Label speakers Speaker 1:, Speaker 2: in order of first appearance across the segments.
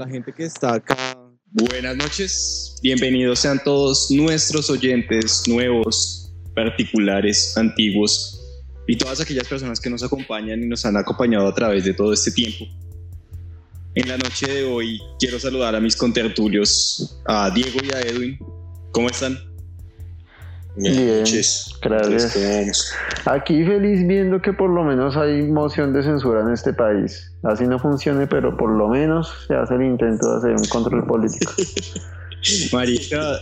Speaker 1: la gente que está acá. Buenas noches, bienvenidos sean todos nuestros oyentes nuevos, particulares, antiguos y todas aquellas personas que nos acompañan y nos han acompañado a través de todo este tiempo. En la noche de hoy quiero saludar a mis contertulios, a Diego y a Edwin. ¿Cómo están?
Speaker 2: Bien, gracias. Aquí feliz viendo que por lo menos hay moción de censura en este país. Así no funcione, pero por lo menos se hace el intento de hacer un control político.
Speaker 1: Marica,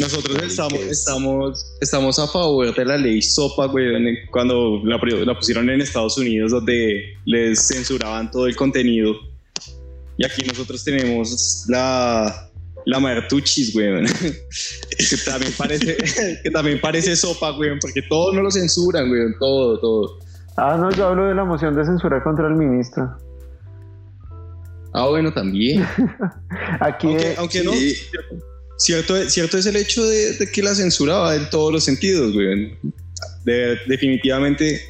Speaker 1: nosotros estamos, estamos, estamos a favor de la ley SOPA, güey, cuando la, la pusieron en Estados Unidos, donde les censuraban todo el contenido. Y aquí nosotros tenemos la, la Martuchis, güey. que también parece, que también parece sopa, güey, porque todo no lo censuran, güey, todo, todo.
Speaker 2: Ah, no, yo hablo de la moción de censura contra el ministro.
Speaker 1: Ah, bueno, también.
Speaker 2: Aquí,
Speaker 1: aunque, no, cierto, cierto es el hecho de, que la censura va en todos los sentidos, güey. definitivamente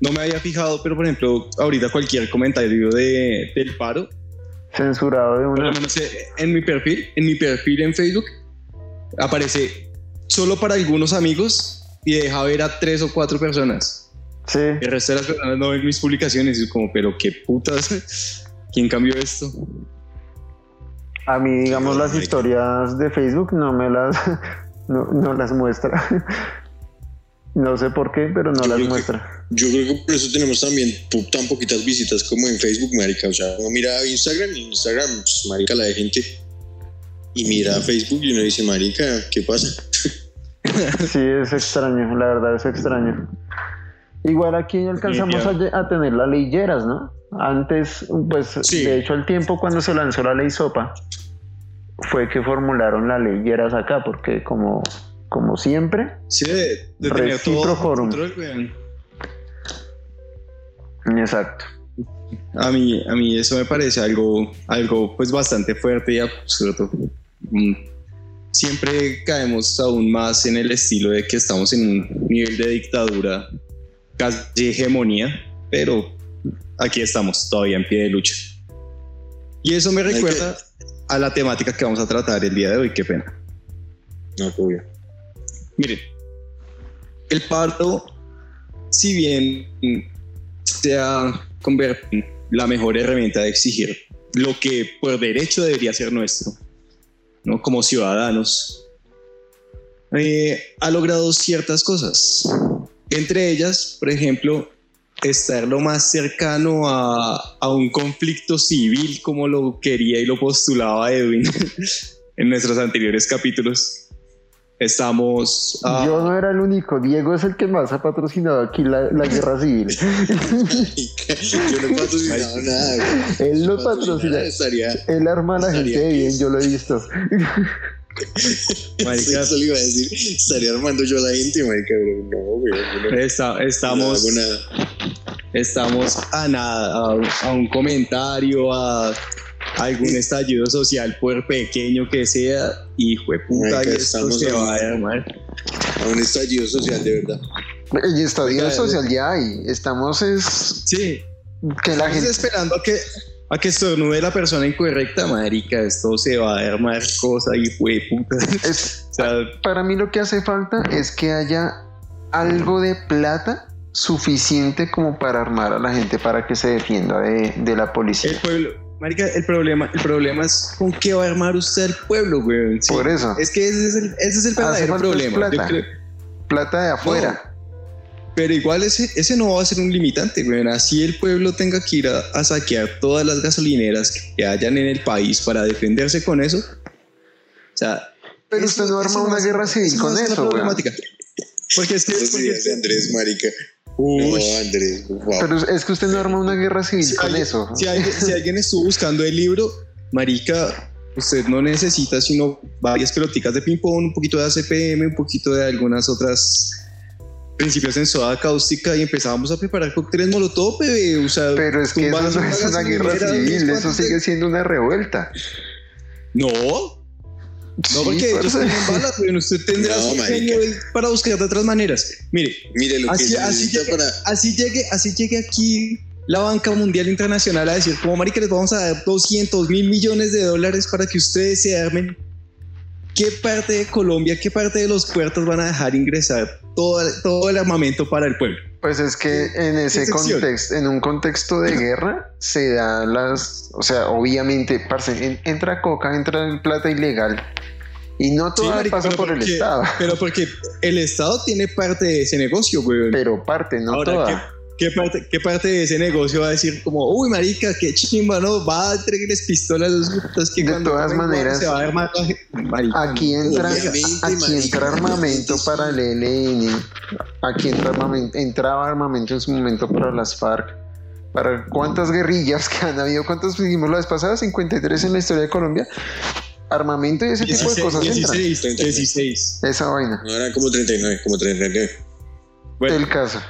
Speaker 1: no me había fijado, pero por ejemplo, ahorita cualquier comentario de, del paro
Speaker 2: censurado de una.
Speaker 1: en mi perfil, en mi perfil en Facebook, aparece solo para algunos amigos y deja ver a tres o cuatro personas.
Speaker 2: Sí.
Speaker 1: El resto de las personas no ven mis publicaciones y es como, pero qué putas, ¿quién cambió esto?
Speaker 2: A mí, digamos, las historias de Facebook no me las, no, no las muestra. No sé por qué, pero no las muestra.
Speaker 3: yo creo que por eso tenemos también tan poquitas visitas como en Facebook, marica. O sea, uno mira Instagram y Instagram, pues, marica, la de gente. Y mira Facebook y uno dice, marica, ¿qué pasa?
Speaker 2: sí, es extraño, la verdad es extraño. Igual aquí alcanzamos a, tener las leyeras, ¿no? Antes, pues, de hecho, el tiempo cuando se lanzó la ley SOPA fue que formularon las leyeras acá, porque como como siempre.
Speaker 1: Sí, de, tener
Speaker 2: Exacto.
Speaker 1: A mí, a mí eso me parece algo, algo pues bastante fuerte y absurdo. Mm, siempre caemos aún más en el estilo de que estamos en un nivel de dictadura, casi hegemonía, pero aquí estamos todavía en pie de lucha. Y eso me recuerda a la temática que vamos a tratar el día de hoy, qué pena.
Speaker 3: No, obvio.
Speaker 1: Miren, el paro, si bien se ha convertido en la mejor herramienta de exigir lo que por derecho debería ser nuestro, ¿no? como ciudadanos, eh, ha logrado ciertas cosas. Entre ellas, por ejemplo, estar lo más cercano a, a, un conflicto civil como lo quería y lo postulaba Edwin en nuestros anteriores capítulos. Estamos.
Speaker 2: Yo no era el único. Diego es el que más ha patrocinado aquí la, guerra civil.
Speaker 3: yo no he patrocinado nada.
Speaker 2: Él lo patrocina. Él arma a la gente bien, yo lo he visto.
Speaker 3: Marica, eso le iba a decir. Estaría armando yo a la gente, marica, pero no, güey.
Speaker 1: estamos. estamos a nada, a un comentario, a algún estallido social, por pequeño que sea, hijo de puta, y esto se va a armar.
Speaker 3: A un estallido social, de verdad.
Speaker 2: El estallido social ya hay. Estamos es.
Speaker 1: Sí.
Speaker 2: Que la gente.
Speaker 1: esperando a que, a que estornude la persona incorrecta, marica. Esto se va a armar cosa, hijo de puta.
Speaker 2: para mí lo que hace falta es que haya algo de plata suficiente como para armar a la gente para que se defienda de, de la policía.
Speaker 1: El pueblo Marica, el problema, el problema es con qué va a armar usted el pueblo, güey.
Speaker 2: Por eso.
Speaker 1: Es que ese es el, ese es el verdadero problema.
Speaker 2: Plata. plata de afuera.
Speaker 1: pero igual ese, ese no va a ser un limitante, güey. Así el pueblo tenga que ir a, saquear todas las gasolineras que hayan en el país para defenderse con eso. O sea.
Speaker 2: Pero usted no arma una guerra civil con eso, güey.
Speaker 1: Porque es que. Porque
Speaker 3: es que Andrés, marica. No, Andrés,
Speaker 2: Pero es que usted no arma una guerra civil con eso.
Speaker 1: Si alguien, estuvo buscando el libro, Marica, usted no necesita sino varias pelotitas de ping-pong, un poquito de ACPM, un poquito de algunas otras principios en soda cáustica y empezábamos a preparar cócteles molotov, O sea,
Speaker 2: Pero es que eso no es una guerra civil, eso sigue siendo una revuelta.
Speaker 1: No, no, porque ellos tienen balas, pero usted tendrá para buscar de otras maneras. Mire,
Speaker 3: Mire lo
Speaker 1: así,
Speaker 3: que
Speaker 1: así llegue,
Speaker 3: para...
Speaker 1: así llegue, así llegue aquí la banca mundial internacional a decir, como marica, les vamos a dar 200 mil millones de dólares para que ustedes se armen. ¿Qué parte de Colombia, qué parte de los puertos van a dejar ingresar todo, todo el armamento para el pueblo?
Speaker 2: Pues es que en ese contexto, en un contexto de guerra, se dan las, o sea, obviamente, parce, entra coca, entra plata ilegal. Y no todo pasa por el Estado.
Speaker 1: Pero porque el Estado tiene parte de ese negocio, güey.
Speaker 2: Pero parte, no toda.
Speaker 1: ¿Qué parte, ¿Qué parte de ese negocio va a decir como, uy, marica, qué chimba, no? Va a entregarles pistolas a los putas que
Speaker 2: De todas maneras, se va a armar aquí entra, aquí entra armamento para el ELN, aquí entra armamento, entraba armamento en su momento para las FARC. ¿Para cuántas guerrillas que han habido? ¿Cuántas dijimos la vez pasada? 53 en la historia de Colombia armamento y ese tipo de cosas
Speaker 1: 16, 16.
Speaker 2: Esa vaina.
Speaker 3: No, eran como 39, como 39.
Speaker 2: Bueno. El caso.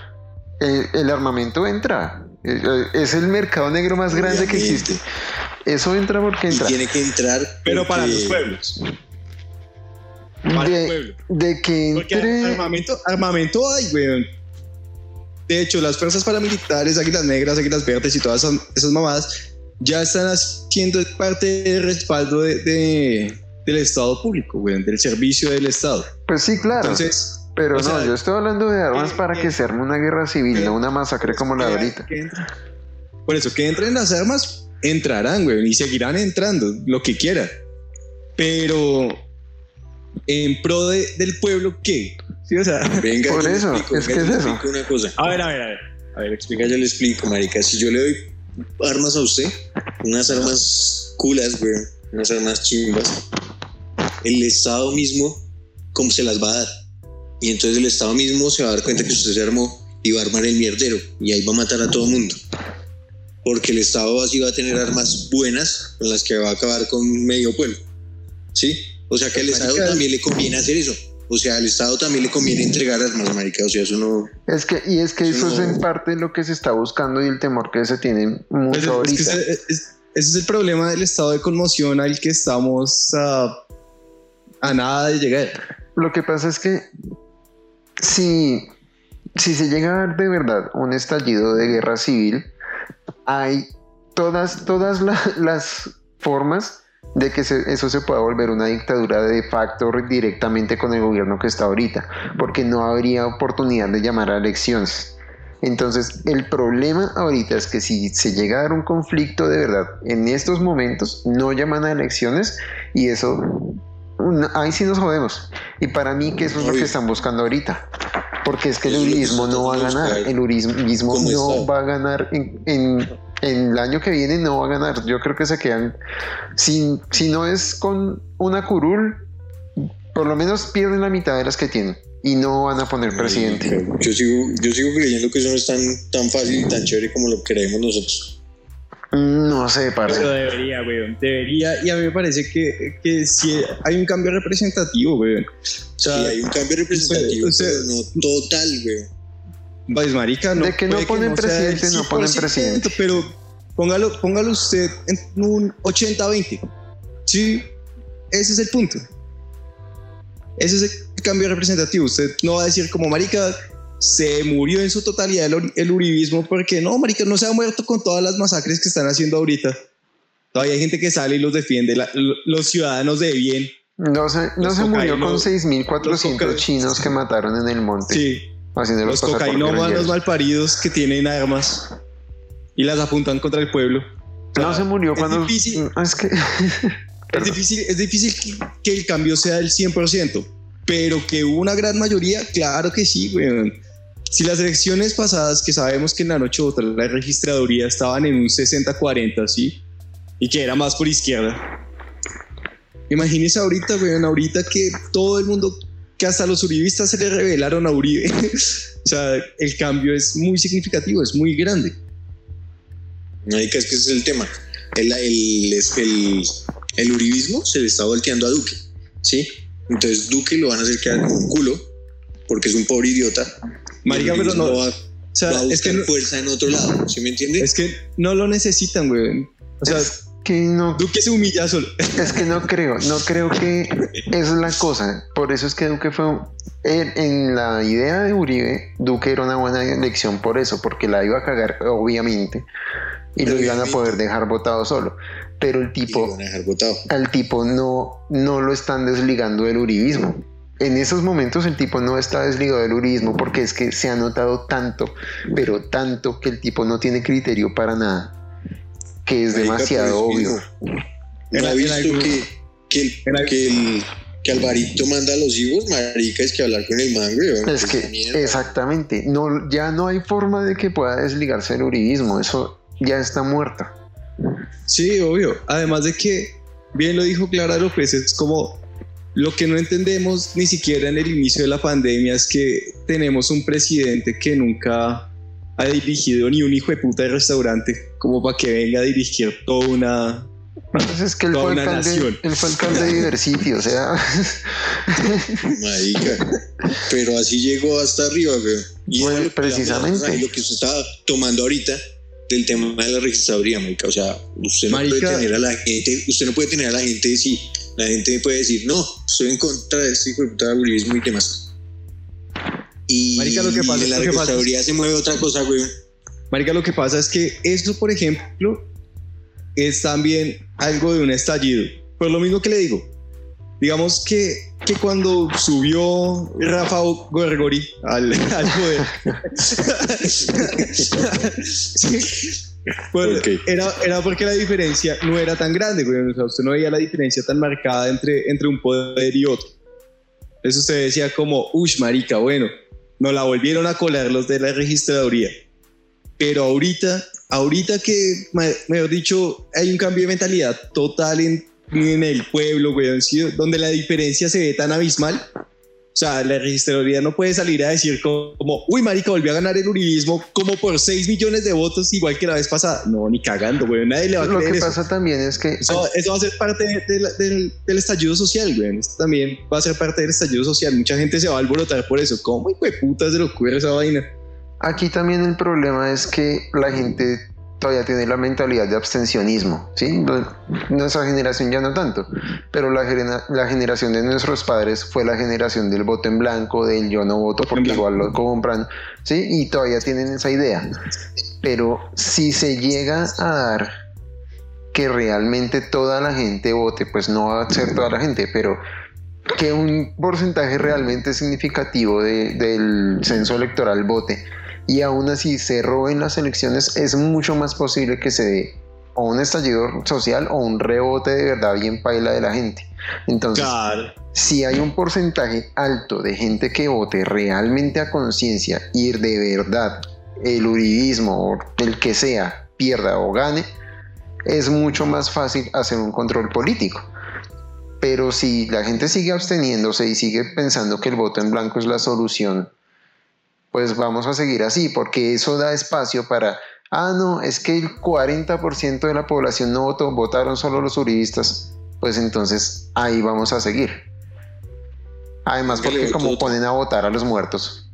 Speaker 2: Eh, el, armamento entra. Eh, eh, es el mercado negro más grande que existe. Eso entra porque entra.
Speaker 3: tiene que entrar.
Speaker 1: Pero para los pueblos.
Speaker 2: Para de, pueblo. de que entre...
Speaker 1: armamento, armamento hay, weón. De hecho, las fuerzas paramilitares, águilas negras, águilas verdes y todas esas, esas mamadas ya están haciendo parte del respaldo de, del Estado público, weón, del servicio del Estado.
Speaker 2: Pues sí, claro. Entonces, pero no, yo estoy hablando de armas para que se arme una guerra civil, no una masacre como la de ahorita.
Speaker 1: Por eso, que entren las armas, entrarán, güey, y seguirán entrando, lo que quieran. Pero en pro del pueblo, ¿qué?
Speaker 2: Sí, o sea,
Speaker 3: venga,
Speaker 2: por eso, es que es eso.
Speaker 3: Una cosa.
Speaker 1: A ver, a ver, a ver. A ver,
Speaker 3: explica, yo le explico, marica. Si yo le doy armas a usted, unas armas culas, güey, unas armas chimbas, el Estado mismo, ¿cómo se las va a dar? Y entonces el Estado mismo se va a dar cuenta que usted se armó y va a armar el mierdero y ahí va a matar a todo el mundo. Porque el Estado así va a tener armas buenas con las que va a acabar con medio pueblo. ¿Sí? O sea que al Estado también le conviene hacer eso. O sea, al Estado también le conviene entregar armas, marica. O sea, eso no...
Speaker 2: Es que, y es que eso, es en parte lo que se está buscando y el temor que se tiene mucho ahorita.
Speaker 1: ese, es, el problema del estado de conmoción al que estamos a nada de llegar.
Speaker 2: Lo que pasa es que si, si se llega a dar de verdad un estallido de guerra civil, hay todas, todas las formas de que eso se pueda volver una dictadura de facto directamente con el gobierno que está ahorita, porque no habría oportunidad de llamar a elecciones. Entonces, el problema ahorita es que si se llega a dar un conflicto de verdad en estos momentos, no llaman a elecciones y eso ahí sí nos jodemos. Y para mí que eso es lo que están buscando ahorita. Porque es que el urismo no va a ganar. El urismo no va a ganar en, el año que viene no va a ganar. Yo creo que se quedan. Si, si no es con una curul, por lo menos pierden la mitad de las que tienen. Y no van a poner presidente.
Speaker 3: Yo sigo, yo sigo creyendo que eso no es tan, tan fácil y tan chévere como lo creemos nosotros.
Speaker 2: No sé, parce.
Speaker 1: Pero debería, weón. Debería. Y a mí me parece que, que si hay un cambio representativo, weón. O
Speaker 3: sea, sí, hay un cambio representativo, pero no total, weón.
Speaker 1: Vais, marica, no.
Speaker 2: De que no ponen presidente, no ponen presidente.
Speaker 1: Pero póngalo, póngalo usted en un 80-20. Sí, ese es el punto. Ese es el cambio representativo. Usted no va a decir como, marica, se murió en su totalidad el, uribismo porque no, marica, no se ha muerto con todas las masacres que están haciendo ahorita. Todavía hay gente que sale y los defiende, los ciudadanos de bien.
Speaker 2: No se, no se murió con 6.400 chinos que mataron en el monte.
Speaker 1: Sí. Los cocainómanos malparidos que tienen armas y las apuntan contra el pueblo.
Speaker 2: no se murió cuando...
Speaker 1: Difícil,
Speaker 2: es, que...
Speaker 1: es difícil, es difícil que, el cambio sea del 100%, pero que una gran mayoría, claro que sí, güey. Si las elecciones pasadas, que sabemos que en la noche otra la registraduría estaban en un 60-40, ¿sí? Y que era más por izquierda. Imagínese ahorita, weón, ahorita que todo el mundo, que hasta los uribistas se le revelaron a Uribe. o sea, el cambio es muy significativo, es muy grande.
Speaker 3: No, es que ese es el tema. El, el, el, el uribismo se le está volteando a Duque, ¿sí? Entonces Duque lo van a hacer quedar con un culo, porque es un pobre idiota
Speaker 1: Marica, pero no.
Speaker 3: Va, o sea, es que fuerza en otro lado, ¿sí me entiendes?
Speaker 1: Es que no lo necesitan, güey. O sea,
Speaker 2: que no.
Speaker 1: Duque se humilla solo.
Speaker 2: Es que no creo, no creo que esa es la cosa. Por eso es que Duque fue. En, la idea de Uribe, Duque era una buena elección por eso, porque la iba a cagar, obviamente, y lo iban a poder dejar votado solo. Pero el tipo. Al tipo no, no lo están desligando del uribismo. En esos momentos el tipo no está desligado del uribismo porque es que se ha notado tanto, pero tanto que el tipo no tiene criterio para nada que es demasiado obvio.
Speaker 3: ¿No ha visto que, que, el, que, Alvarito manda a los hijos, marica, es que hablar con el man,
Speaker 2: Es que, exactamente, no, ya no hay forma de que pueda desligarse el uribismo, eso ya está muerto.
Speaker 1: Sí, obvio. Además de que, bien lo dijo Clara López, es como lo que no entendemos ni siquiera en el inicio de la pandemia es que tenemos un presidente que nunca ha dirigido ni un hijo de puta de restaurante como para que venga a dirigir toda una,
Speaker 2: pues es que él fue, alcalde, él fue alcalde de Diversity, o sea.
Speaker 3: Marica. Pero así llegó hasta arriba, güey.
Speaker 2: Y bueno, precisamente.
Speaker 3: lo que usted estaba tomando ahorita del tema de la registraduría, marica. O sea, usted no puede tener a la gente, usted no puede tener a la gente si la gente puede decir, no, estoy en contra de este puta y demás. Y Marica, lo que pasa, en la registraduría se mueve otra cosa, güey.
Speaker 1: Marica, lo que pasa es que esto, por ejemplo, es también algo de un estallido. Pues lo mismo que le digo. Digamos que, que cuando subió Rafa Gorgori al, al poder, pues, era, era porque la diferencia no era tan grande, güey. O sea, usted no veía la diferencia tan marcada entre, entre un poder y otro. Eso usted decía como, ush, marica, bueno, nos la volvieron a colar los de la registraduría. Pero ahorita, ahorita que, mejor dicho, hay un cambio de mentalidad total en, en el pueblo, güey, donde la diferencia se ve tan abismal. O sea, la registraduría no puede salir a decir como, uy, marica, volvió a ganar el uribismo como por 6 millones de votos, igual que la vez pasada. No, ni cagando, güey, nadie le va a
Speaker 2: Lo
Speaker 1: que
Speaker 2: pasa también es que...
Speaker 1: Eso, va a ser parte del, del, estallido social, güey. Esto también va a ser parte del estallido social. Mucha gente se va a alborotar por eso. ¿Cómo, hijo de puta, se le ocurre esa vaina?
Speaker 2: Aquí también el problema es que la gente todavía tiene la mentalidad de abstencionismo, ¿sí? Nuestra generación ya no tanto, pero la, la, generación de nuestros padres fue la generación del voto en blanco, del yo no voto porque igual lo compran, ¿sí? Y todavía tienen esa idea. Pero si se llega a dar que realmente toda la gente vote, pues no va a ser toda la gente, pero que un porcentaje realmente significativo del censo electoral vote, y aún así se roben las elecciones, es mucho más posible que se dé o un estallido social o un rebote de verdad bien paila de la gente. Entonces, si hay un porcentaje alto de gente que vote realmente a conciencia y de verdad el uribismo o el que sea pierda o gane, es mucho más fácil hacer un control político. Pero si la gente sigue absteniéndose y sigue pensando que el voto en blanco es la solución pues vamos a seguir así, porque eso da espacio para, ah, no, es que el 40% de la población no votó, votaron solo los uribistas, pues entonces ahí vamos a seguir. Además, porque como ponen a votar a los muertos.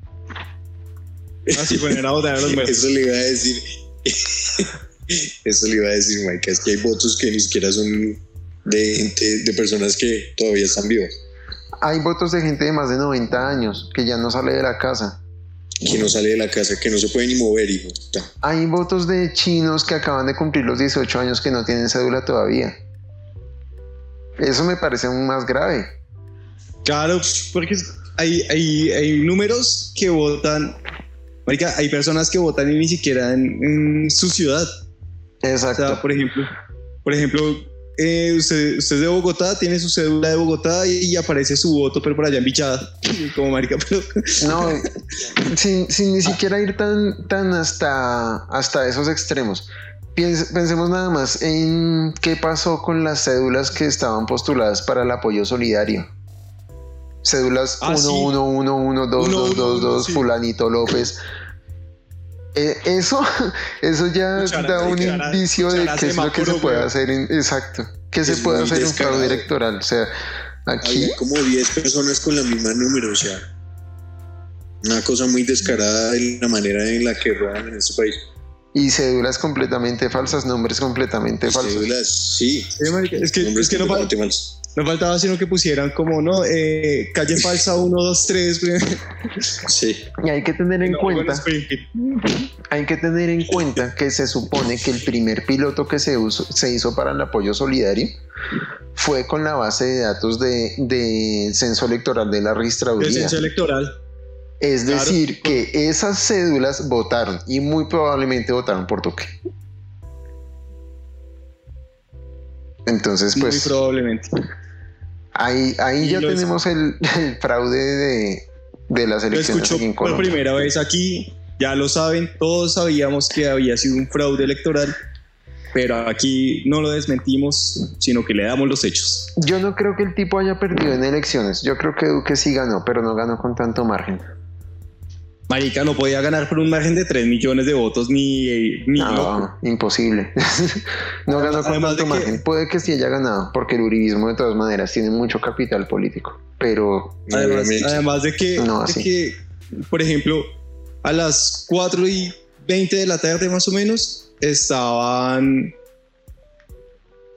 Speaker 1: Así ah, ponen a votar a los muertos.
Speaker 3: Eso le iba a decir. Eso le iba a decir, Mike, es que hay votos que ni siquiera son de gente, de personas que todavía están vivos.
Speaker 2: Hay votos de gente de más de 90 años que ya no sale de la casa
Speaker 3: que no sale de la casa, que no se puede ni mover, hijo.
Speaker 2: Hay votos de chinos que acaban de cumplir los 18 años que no tienen cédula todavía. Eso me parece aún más grave.
Speaker 1: Claro, porque hay, hay, números que votan. Marica, hay personas que votan y ni siquiera en, su ciudad.
Speaker 2: Exacto.
Speaker 1: por ejemplo, por ejemplo, eh, usted, usted, es de Bogotá, tiene su cédula de Bogotá y, aparece su voto, pero por allá en Bichada, como marica. Pero...
Speaker 2: No, sin, ni siquiera ir tan, tan hasta, hasta esos extremos. pensemos nada más en qué pasó con las cédulas que estaban postuladas para el apoyo solidario. Cédulas 1111222, ah, fulanito López. Eh, eso, eso ya da un indicio de qué es lo que se puede hacer. exacto, que se puede hacer en un fraude electoral. O sea, aquí.
Speaker 3: Hay como 10 personas con la misma número, o sea, una cosa muy descarada en la manera en la que roban en este país.
Speaker 2: Y cédulas completamente falsas, nombres completamente falsos.
Speaker 3: Cédulas, sí.
Speaker 1: es que, es que no, no faltaba sino que pusieran como, ¿no? Eh, calle falsa 1, 2, 3.
Speaker 3: Sí.
Speaker 2: Y hay que tener en cuenta. Hay que tener en cuenta que se supone que el primer piloto que se, se hizo para el apoyo solidario fue con la base de datos de, de censo electoral de la registraduría.
Speaker 1: El censo electoral.
Speaker 2: Es decir, que esas cédulas votaron y muy probablemente votaron por Duque. Entonces, pues.
Speaker 1: Muy probablemente.
Speaker 2: Ahí, ahí ya tenemos el, fraude de, de las elecciones.
Speaker 1: Lo escucho por primera vez aquí, ya lo saben, todos sabíamos que había sido un fraude electoral, pero aquí no lo desmentimos, sino que le damos los hechos.
Speaker 2: Yo no creo que el tipo haya perdido en elecciones, yo creo que Duque sí ganó, pero no ganó con tanto margen.
Speaker 1: Marica no podía ganar por un margen de 3 millones de votos ni. ni
Speaker 2: no, imposible. no ganó con tanto margen. Puede que sí haya ganado, porque el uribismo de todas maneras tiene mucho capital político. Pero.
Speaker 1: Además, de, que, de que, por ejemplo, a las 4 y 20 de la tarde más o menos, estaban.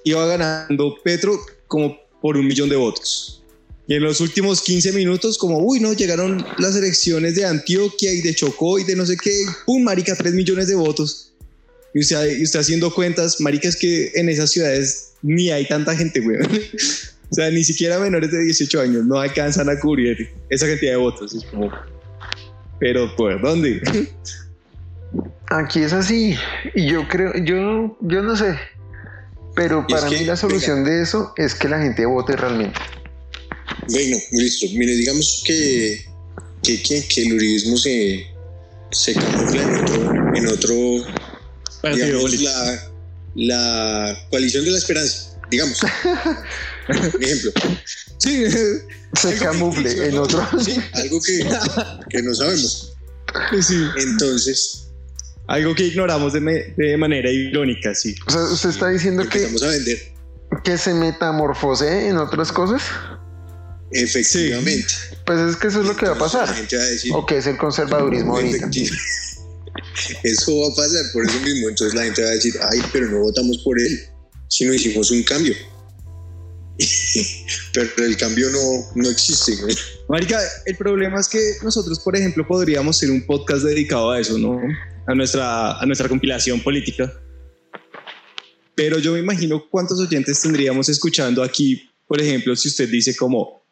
Speaker 1: Iba ganando Petro como por un millón de votos. Y en los últimos 15 minutos, como, uy, no, llegaron las elecciones de Antioquia y de Chocó y de no sé qué, pum, marica, 3 millones de votos. Y usted, y haciendo cuentas, marica, es que en esas ciudades ni hay tanta gente, güey. o sea, ni siquiera menores de 18 años no alcanzan a cubrir esa cantidad de votos. Es como, pero ¿por dónde?
Speaker 2: Aquí es así. Y yo creo, yo, yo no sé. Pero para mí la solución de eso es que la gente vote realmente.
Speaker 3: Bueno, listo. Mire, digamos que, que, que, el uribismo se, se camufla en otro, en otro digamos, la, la coalición de la esperanza, digamos. Por ejemplo.
Speaker 2: Sí, se camufle en otro.
Speaker 3: Sí, algo que, que no sabemos.
Speaker 1: Sí.
Speaker 3: Entonces,
Speaker 1: algo que ignoramos de, de, manera irónica, sí.
Speaker 2: O sea, usted está diciendo que,
Speaker 3: a vender.
Speaker 2: que se metamorfose en otras cosas.
Speaker 3: Efectivamente.
Speaker 2: Pues es que eso es lo que va a pasar. o que es el conservadurismo ahorita.
Speaker 3: Eso va a pasar por eso mismo. Entonces la gente va a decir, ay, pero no votamos por él, si no hicimos un cambio. pero el cambio no, no existe.
Speaker 1: Marica, el problema es que nosotros, por ejemplo, podríamos hacer un podcast dedicado a eso, ¿no? A nuestra, a nuestra compilación política. Pero yo me imagino cuántos oyentes tendríamos escuchando aquí, por ejemplo, si usted dice como,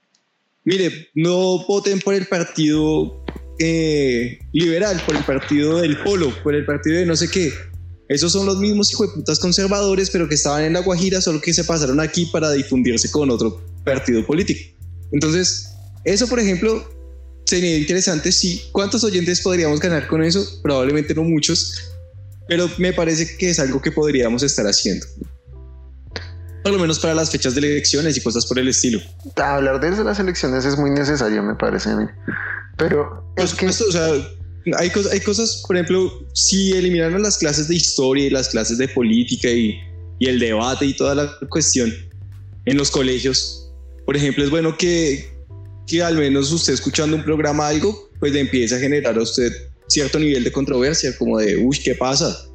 Speaker 1: mire, no voten por el partido eh, liberal, por el partido del polo, por el partido de no sé qué. Esos son los mismos putas conservadores, pero que estaban en La Guajira, solo que se pasaron aquí para difundirse con otro partido político. Entonces, eso, por ejemplo, sería interesante. Sí, ¿cuántos oyentes podríamos ganar con eso? Probablemente no muchos, pero me parece que es algo que podríamos estar haciendo por lo menos para las fechas de elecciones y cosas por el estilo.
Speaker 2: Hablar de las elecciones es muy necesario, me parece a mí. Pero es que...
Speaker 1: o sea, hay, cosas, hay cosas, por ejemplo, si eliminaron las clases de historia y las clases de política y, y el debate y toda la cuestión en los colegios, por ejemplo, es bueno que, que al menos usted escuchando un programa algo, pues le empiece a generar a usted cierto nivel de controversia, como de, uy, ¿qué pasa?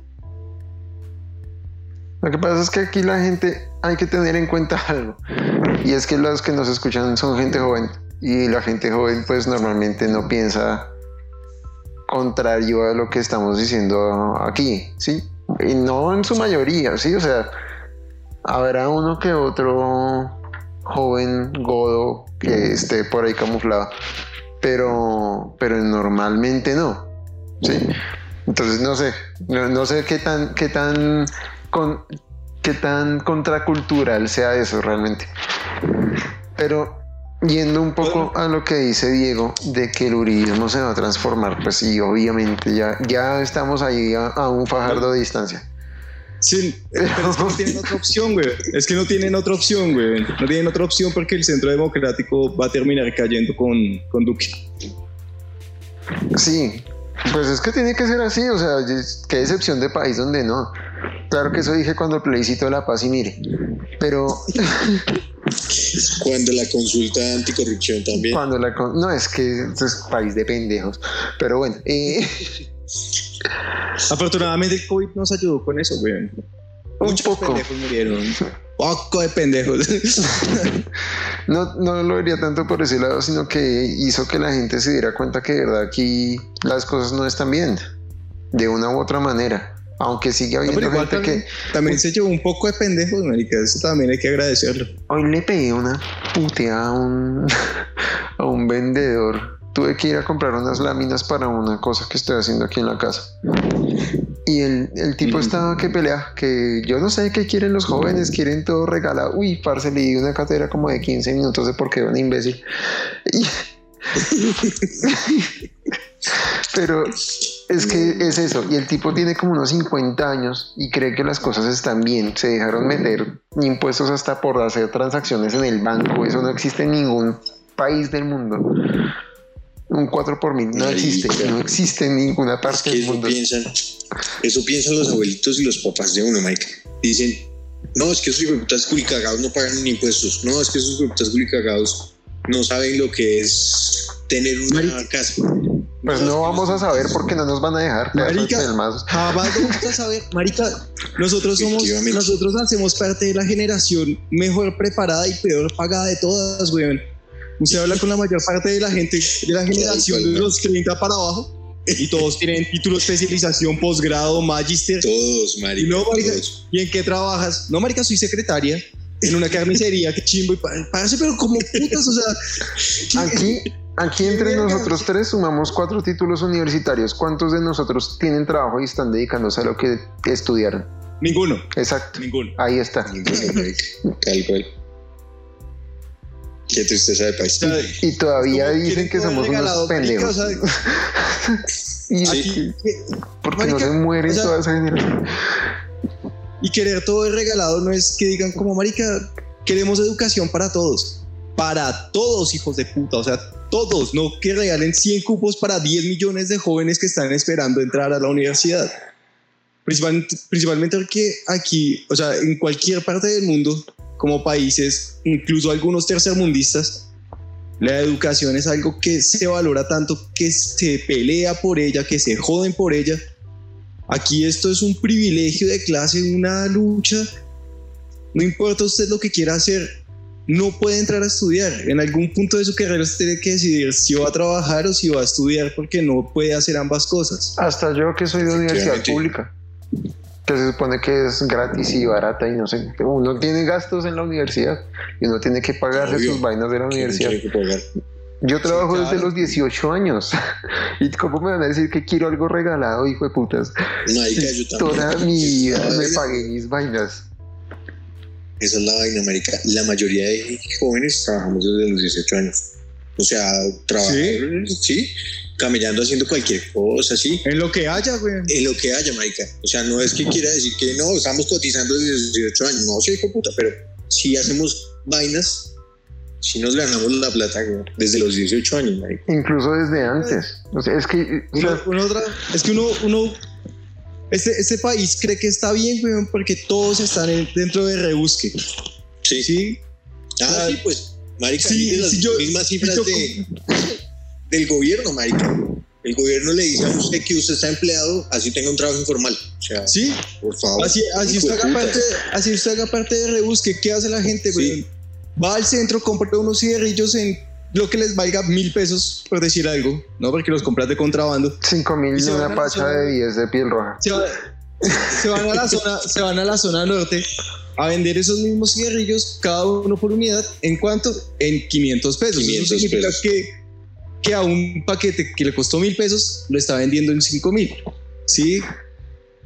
Speaker 2: Lo que pasa es que aquí la gente hay que tener en cuenta algo y es que los que nos escuchan son gente joven y la gente joven pues normalmente no piensa contrario a lo que estamos diciendo aquí, ¿sí? Y no en su mayoría, ¿sí? O sea, habrá uno que otro joven godo que esté por ahí camuflado, pero, pero normalmente no, ¿sí? Entonces no sé, no, no sé qué tan, qué tan con qué tan contracultural sea eso realmente. Pero yendo un poco a lo que dice Diego de que el uribismo se va a transformar, pues sí, obviamente ya, ya estamos ahí a, un fajardo de distancia.
Speaker 1: Sí, pero es que no tienen otra opción, güey. Es que no tienen otra opción, güey. No tienen otra opción porque el centro democrático va a terminar cayendo con, con Duque.
Speaker 2: Sí, pues es que tiene que ser así, o sea, qué excepción de país donde no. Claro que eso dije cuando el plebiscito de la paz y mire, pero...
Speaker 3: cuando la consulta anticorrupción también.
Speaker 2: Cuando la no, es que es país de pendejos, pero bueno. Eh,
Speaker 1: Afortunadamente el COVID nos ayudó con eso, güey. Muchos poco. pendejos murieron. Poco de pendejos.
Speaker 2: no, no lo vería tanto por ese lado, sino que hizo que la gente se diera cuenta que de verdad aquí las cosas no están bien. De una u otra manera. Aunque sigue habiendo gente
Speaker 1: también,
Speaker 2: que.
Speaker 1: También se llevó un poco de pendejos, marica. Eso también hay que agradecerlo.
Speaker 2: Hoy le pegué una puteada a un, a un vendedor. Tuve que ir a comprar unas láminas para una cosa que estoy haciendo aquí en la casa. Y el, el tipo estaba que pelea, que yo no sé qué quieren los jóvenes, quieren todo regalado. Uy, parce, le di una catedra como de 15 minutos de por qué era un imbécil. Pero es que es eso, y el tipo tiene como unos 50 años y cree que las cosas están bien. Se dejaron meter impuestos hasta por hacer transacciones en el banco, eso no existe en ningún país del mundo. Un 4 por mil no existe, no existe en ninguna parte del mundo.
Speaker 3: Piensan, eso piensan los abuelitos y los papás de uno, Mike. Dicen, no, es que esos putas culicagados no pagan ni impuestos. No, es que esos putas culicagados no saben lo que es tener una casa.
Speaker 2: Pues no vamos a saber porque no nos van a dejar.
Speaker 1: Marica, jamás vamos a saber. Marica, nosotros somos, nosotros hacemos parte de la generación mejor preparada y peor pagada de todas, weón. Usted habla con la mayor parte de la gente de la generación de los 30 para abajo y todos tienen título de especialización, posgrado, magister.
Speaker 3: Todos, marica.
Speaker 1: Y, no, marica, ¿Y en qué trabajas? No, marica, soy secretaria en una carnicería, qué chimbo. Y parece, pero como putas, o sea.
Speaker 2: Aquí, aquí entre nosotros tres sumamos cuatro títulos universitarios. ¿Cuántos de nosotros tienen trabajo y están dedicándose a lo que estudiaron?
Speaker 1: Ninguno.
Speaker 2: Exacto.
Speaker 1: Ninguno.
Speaker 2: Ahí está.
Speaker 3: Tal cual. Qué tristeza de país.
Speaker 2: Y todavía dicen que somos unos pendejos. y
Speaker 1: aquí,
Speaker 2: porque no se mueren toda esa generación.
Speaker 1: Y querer todo es regalado no es que digan como marica, queremos educación para todos. Para todos, hijos de puta. O sea, todos. No que regalen 100 cupos para 10 millones de jóvenes que están esperando entrar a la universidad. Principalmente, principalmente porque aquí, o sea, en cualquier parte del mundo, como países, incluso algunos tercermundistas, la educación es algo que se valora tanto, que se pelea por ella, que se joden por ella. Aquí esto es un privilegio de clase, una lucha. No importa usted lo que quiera hacer, no puede entrar a estudiar. En algún punto de su carrera usted tiene que decidir si va a trabajar o si va a estudiar porque no puede hacer ambas cosas.
Speaker 2: Hasta yo que soy de universidad pública que se supone que es gratis y barata y no sé, uno tiene gastos en la universidad y uno tiene que pagarse sus vainas de la universidad. Yo trabajo desde los 18 años. ¿Y cómo me van a decir que quiero algo regalado, hijo de putas? Toda mi vida me pagué mis vainas.
Speaker 3: Esa es la vaina, América. La mayoría de jóvenes trabajamos desde los 18 años. O sea, trabajamos, ¿sí? camellando haciendo cualquier cosa, ¿sí?
Speaker 1: En lo que haya, güey.
Speaker 3: En lo que haya, marica. O sea, no es que quiera decir que no, estamos cotizando desde los 18 años. No, sí, hijo puta, pero si hacemos vainas, si nos ganamos la plata, desde los 18 años, marica.
Speaker 2: Incluso desde antes. O sea, es que...
Speaker 1: es que uno... uno este, este país cree que está bien, güey, porque todos están dentro de rebusque.
Speaker 3: Sí. Sí. Ah, sí, pues, marica, sí, las mismas cifras de del gobierno, marica. El gobierno le dice a usted que usted está empleado, así tenga un trabajo informal. O sea,
Speaker 1: sí,
Speaker 3: por favor.
Speaker 1: Así, así usted, haga parte, así usted haga parte de rebusque. ¿Qué hace la gente? Va al centro, compra unos cigarrillos en lo que les valga mil pesos, por decir algo, ¿no? Porque los compras de contrabando.
Speaker 2: Cinco mil y una pacha de 10 de piel roja.
Speaker 1: Se, van a la zona, se van a la zona norte a vender esos mismos cigarrillos, cada uno por unidad. ¿En cuánto? En 500 pesos. 500 Eso significa que que a un paquete que le costó mil pesos lo está vendiendo en cinco mil. ¿Sí?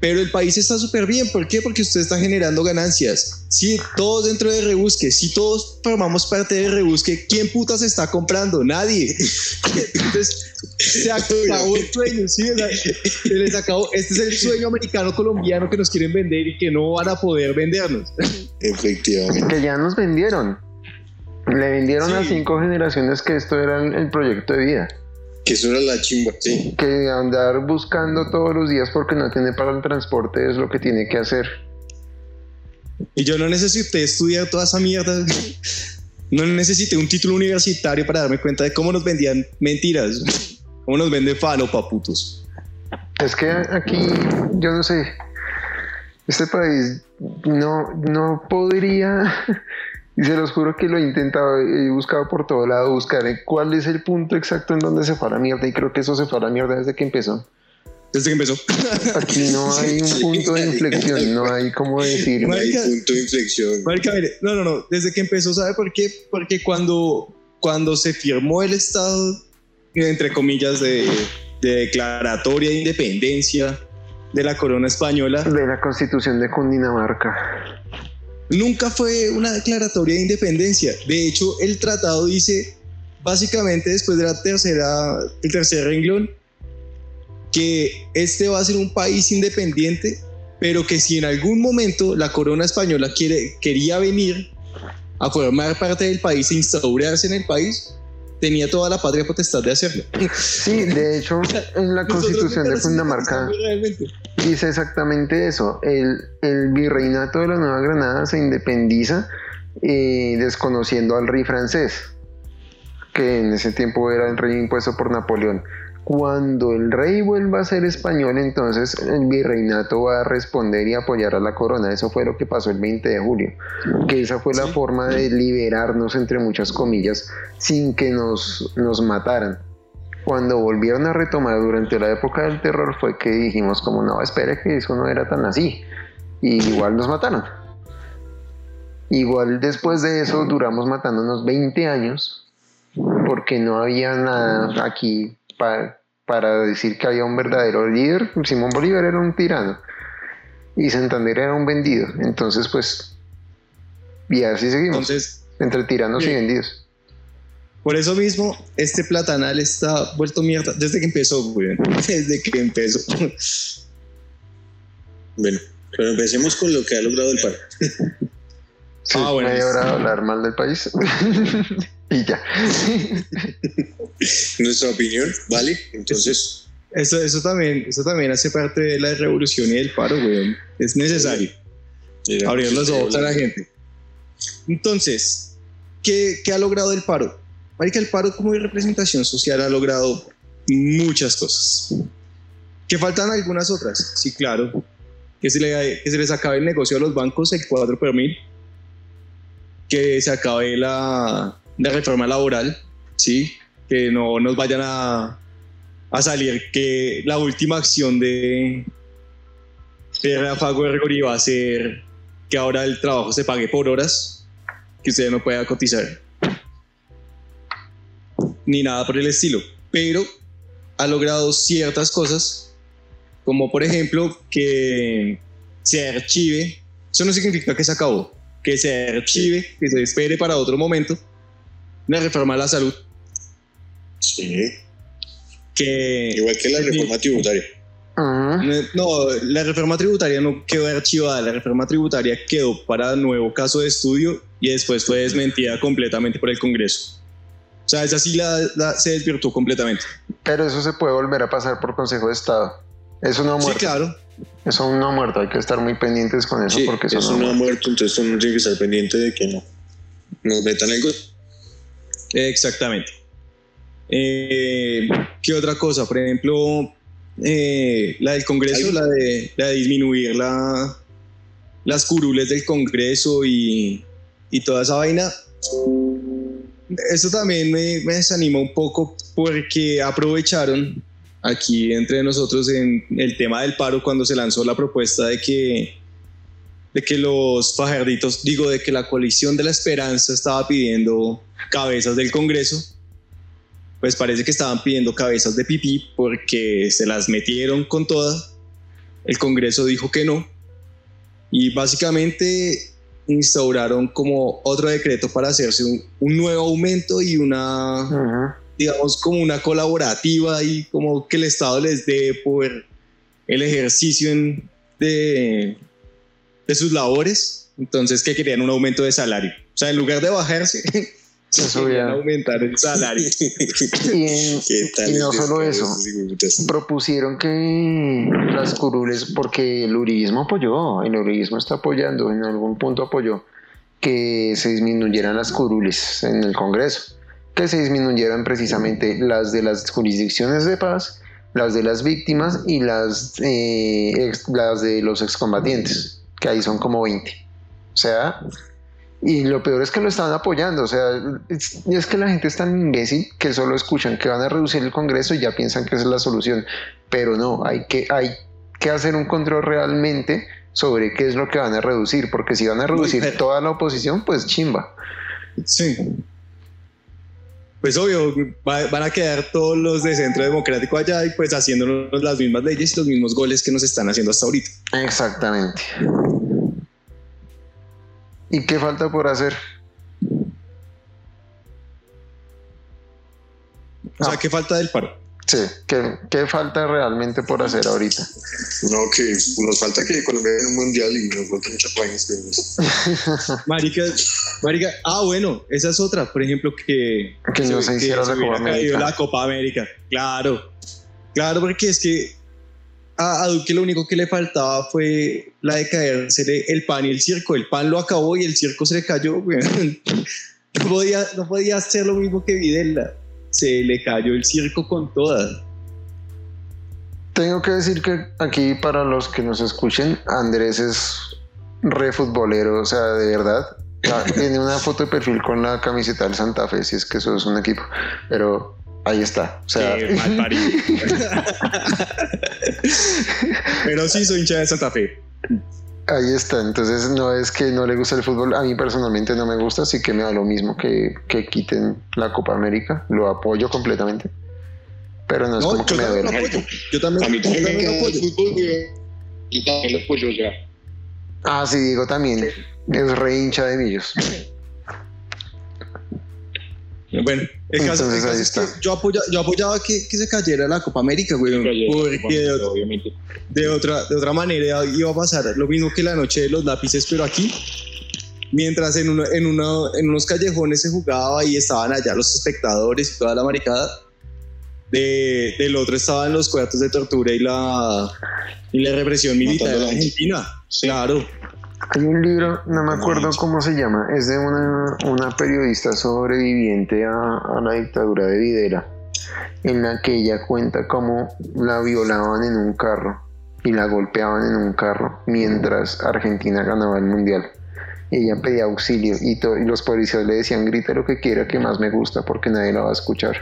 Speaker 1: Pero el país está súper bien. ¿Por qué? Porque usted está generando ganancias. Si todos dentro de Rebusque, si todos formamos parte de Rebusque, ¿quién putas está comprando? Nadie. Entonces, se acabó el sueño, ¿sí? se les acabó. Este es el sueño americano-colombiano que nos quieren vender y que no van a poder vendernos.
Speaker 3: Efectivamente.
Speaker 2: Que ya nos vendieron. Le vendieron a cinco generaciones que esto era el proyecto de vida.
Speaker 3: Que eso era la chimba, sí.
Speaker 2: Que andar buscando todos los días porque no tiene para el transporte es lo que tiene que hacer.
Speaker 1: Y yo no necesité estudiar toda esa mierda. No necesité un título universitario para darme cuenta de cómo nos vendían mentiras. Cómo nos venden falo, paputos.
Speaker 2: Es que aquí, yo no sé, este país no, no podría, y se los juro que lo he intentado, he buscado por todo lado, buscar cuál es el punto exacto en donde se fue a la mierda, y creo que eso se fue a la mierda desde que empezó.
Speaker 1: Desde que empezó.
Speaker 2: Aquí no hay un punto de inflexión, no hay como decir.
Speaker 3: No hay punto de inflexión.
Speaker 1: no, no, no. Desde que empezó, ¿sabe por qué? Porque cuando, cuando se firmó el Estado, entre comillas, de, de declaratoria de independencia de la corona española.
Speaker 2: De la constitución de Cundinamarca.
Speaker 1: Nunca fue una declaratoria de independencia. De hecho, el tratado dice, básicamente después de la tercera, el tercer renglón, que este va a ser un país independiente, pero que si en algún momento la corona española quiere, quería venir a formar parte del país e instaurarse en el país, tenía toda la patria potestad de hacerlo.
Speaker 2: Sí, de hecho, en la constitución de Cundinamarca dice exactamente eso. El, el, virreinato de la Nueva Granada se independiza eh, desconociendo al rey francés, que en ese tiempo era el rey impuesto por Napoleón. Cuando el rey vuelva a ser español, entonces el virreinato va a responder y apoyar a la corona. Eso fue lo que pasó el 20 de julio. Que esa fue la forma de liberarnos, entre muchas comillas, sin que nos, nos mataran. Cuando volvieron a retomar durante la época del terror fue que dijimos como no, espere que eso no era tan así. Y igual nos mataron. Igual después de eso duramos matándonos 20 años porque no había nada aquí para, decir que había un verdadero líder. Simón Bolívar era un tirano y Santander era un vendido. Entonces, pues, y así seguimos. entre tiranos y vendidos.
Speaker 1: Por eso mismo, este platanal está vuelto mierda desde que empezó, Desde que empezó.
Speaker 3: Bueno, pero empecemos con lo que ha logrado el paro.
Speaker 2: Sí, ah, bueno. hora hablar mal del país. y ya.
Speaker 3: Nuestra opinión, ¿vale? Entonces.
Speaker 1: Eso, eso, también, eso también hace parte de la revolución y del paro, güey. Es necesario abrir los ojos a la gente. Entonces, ¿qué, ¿qué, ha logrado el paro? Que el paro como representación social ha logrado muchas cosas. Que faltan algunas otras, sí, claro. Que se, le, que se les acabe el negocio a los bancos, el 4 por mil. Que se acabe la, de reforma laboral, ¿sí? Que no nos vayan a, a salir que la última acción de, de Rafa Gregory va a ser que ahora el trabajo se pague por horas, que usted no pueda cotizar, ni nada por el estilo, pero ha logrado ciertas cosas, como por ejemplo que se archive, eso no significa que se acabó, que se archive, que se espere para otro momento, la reforma a la salud.
Speaker 3: Sí. Que, Igual que la reforma tributaria.
Speaker 1: No, la reforma tributaria no quedó archivada, la reforma tributaria quedó para nuevo caso de estudio y después fue desmentida completamente por el Congreso. O sea, esa sí la, se desvirtuó completamente.
Speaker 2: Pero eso se puede volver a pasar por Consejo de Estado. Eso no ha muerto.
Speaker 1: Sí, claro.
Speaker 2: Eso no ha muerto, hay que estar muy pendientes con eso porque
Speaker 3: eso, no, ha muerto. entonces uno tiene que estar pendiente de que no nos metan el
Speaker 1: Exactamente. Eh, ¿Qué otra cosa? Por ejemplo, eh, la del Congreso, la de, disminuir la, las curules del Congreso y, toda esa vaina. Eso también me, me desanima un poco porque aprovecharon aquí entre nosotros en el tema del paro cuando se lanzó la propuesta de que de que los fajarditos, digo, de que la coalición de la esperanza estaba pidiendo cabezas del Congreso, pues parece que estaban pidiendo cabezas de pipí porque se las metieron con todas. El Congreso dijo que no. Y básicamente instauraron como otro decreto para hacerse un, nuevo aumento y una, digamos, como una colaborativa y como que el Estado les dé por el ejercicio de, de sus labores. Entonces, que querían un aumento de salario. O sea, en lugar de bajarse, se querían aumentar el salario.
Speaker 2: y, no solo eso, propusieron que las curules, porque el uribismo apoyó, el uribismo está apoyando, en algún punto apoyó, que se disminuyeran las curules en el Congreso, que se disminuyeran precisamente las de las jurisdicciones de paz las de las víctimas y las, eh, las de los excombatientes, que ahí son como 20. O sea, y lo peor es que lo estaban apoyando, o sea, es, es, que la gente es tan imbécil que solo escuchan que van a reducir el Congreso y ya piensan que esa es la solución, pero no, hay que, hay que hacer un control realmente sobre qué es lo que van a reducir, porque si van a reducir toda la oposición, pues chimba.
Speaker 1: Sí, pues obvio, van a quedar todos los de Centro Democrático allá y pues haciéndonos las mismas leyes y los mismos goles que nos están haciendo hasta ahorita.
Speaker 2: Exactamente. ¿Y qué falta por hacer?
Speaker 1: O sea, ¿qué falta del paro?
Speaker 2: Sí, ¿qué, falta realmente por hacer ahorita?
Speaker 3: No, que nos falta que Colombia gane un mundial y nos faltan champañas.
Speaker 1: marica, marica, ah, bueno, esa es otra, por ejemplo, que...
Speaker 2: Que no se, hiciera la Copa América.
Speaker 1: La Copa América, claro. Claro, porque es que a, Duque lo único que le faltaba fue la de caerse el pan y el circo. El pan lo acabó y el circo se le cayó, No podía, no podía hacer lo mismo que Videla se le cayó el circo con todas.
Speaker 2: Tengo que decir que aquí para los que nos escuchen, Andrés es re futbolero, o sea, de verdad. Tiene una foto de perfil con la camiseta del Santa Fe, si es que eso es un equipo, pero ahí está. O sea,
Speaker 1: pero sí soy hincha de Santa Fe.
Speaker 2: Ahí está, entonces no es que no le guste el fútbol, a mí personalmente no me gusta, así que me da lo mismo que, que quiten la Copa América, lo apoyo completamente, pero no es como que me duele.
Speaker 1: Yo también, a mí también, lo apoyo. Fútbol,
Speaker 3: yo también lo apoyo ya.
Speaker 2: Ah, sí, digo también, es re hincha de millos.
Speaker 1: Bueno, el caso, es que yo, yo apoyaba que, se cayera la Copa América, güey, porque de, otra, de otra manera iba a pasar lo mismo que la noche de los lápices, pero aquí, mientras en, uno, en, en unos callejones se jugaba y estaban allá los espectadores y toda la maricada, de, del otro estaban los cuartos de tortura y la, y la represión militar en Argentina. Claro.
Speaker 2: Hay un libro, no me acuerdo cómo se llama, es de una, una periodista sobreviviente a, la dictadura de Videla, en la que ella cuenta cómo la violaban en un carro y la golpeaban en un carro mientras Argentina ganaba el mundial. Ella pedía auxilio y, y los policías le decían grita lo que quiera que más me gusta porque nadie la va a escuchar.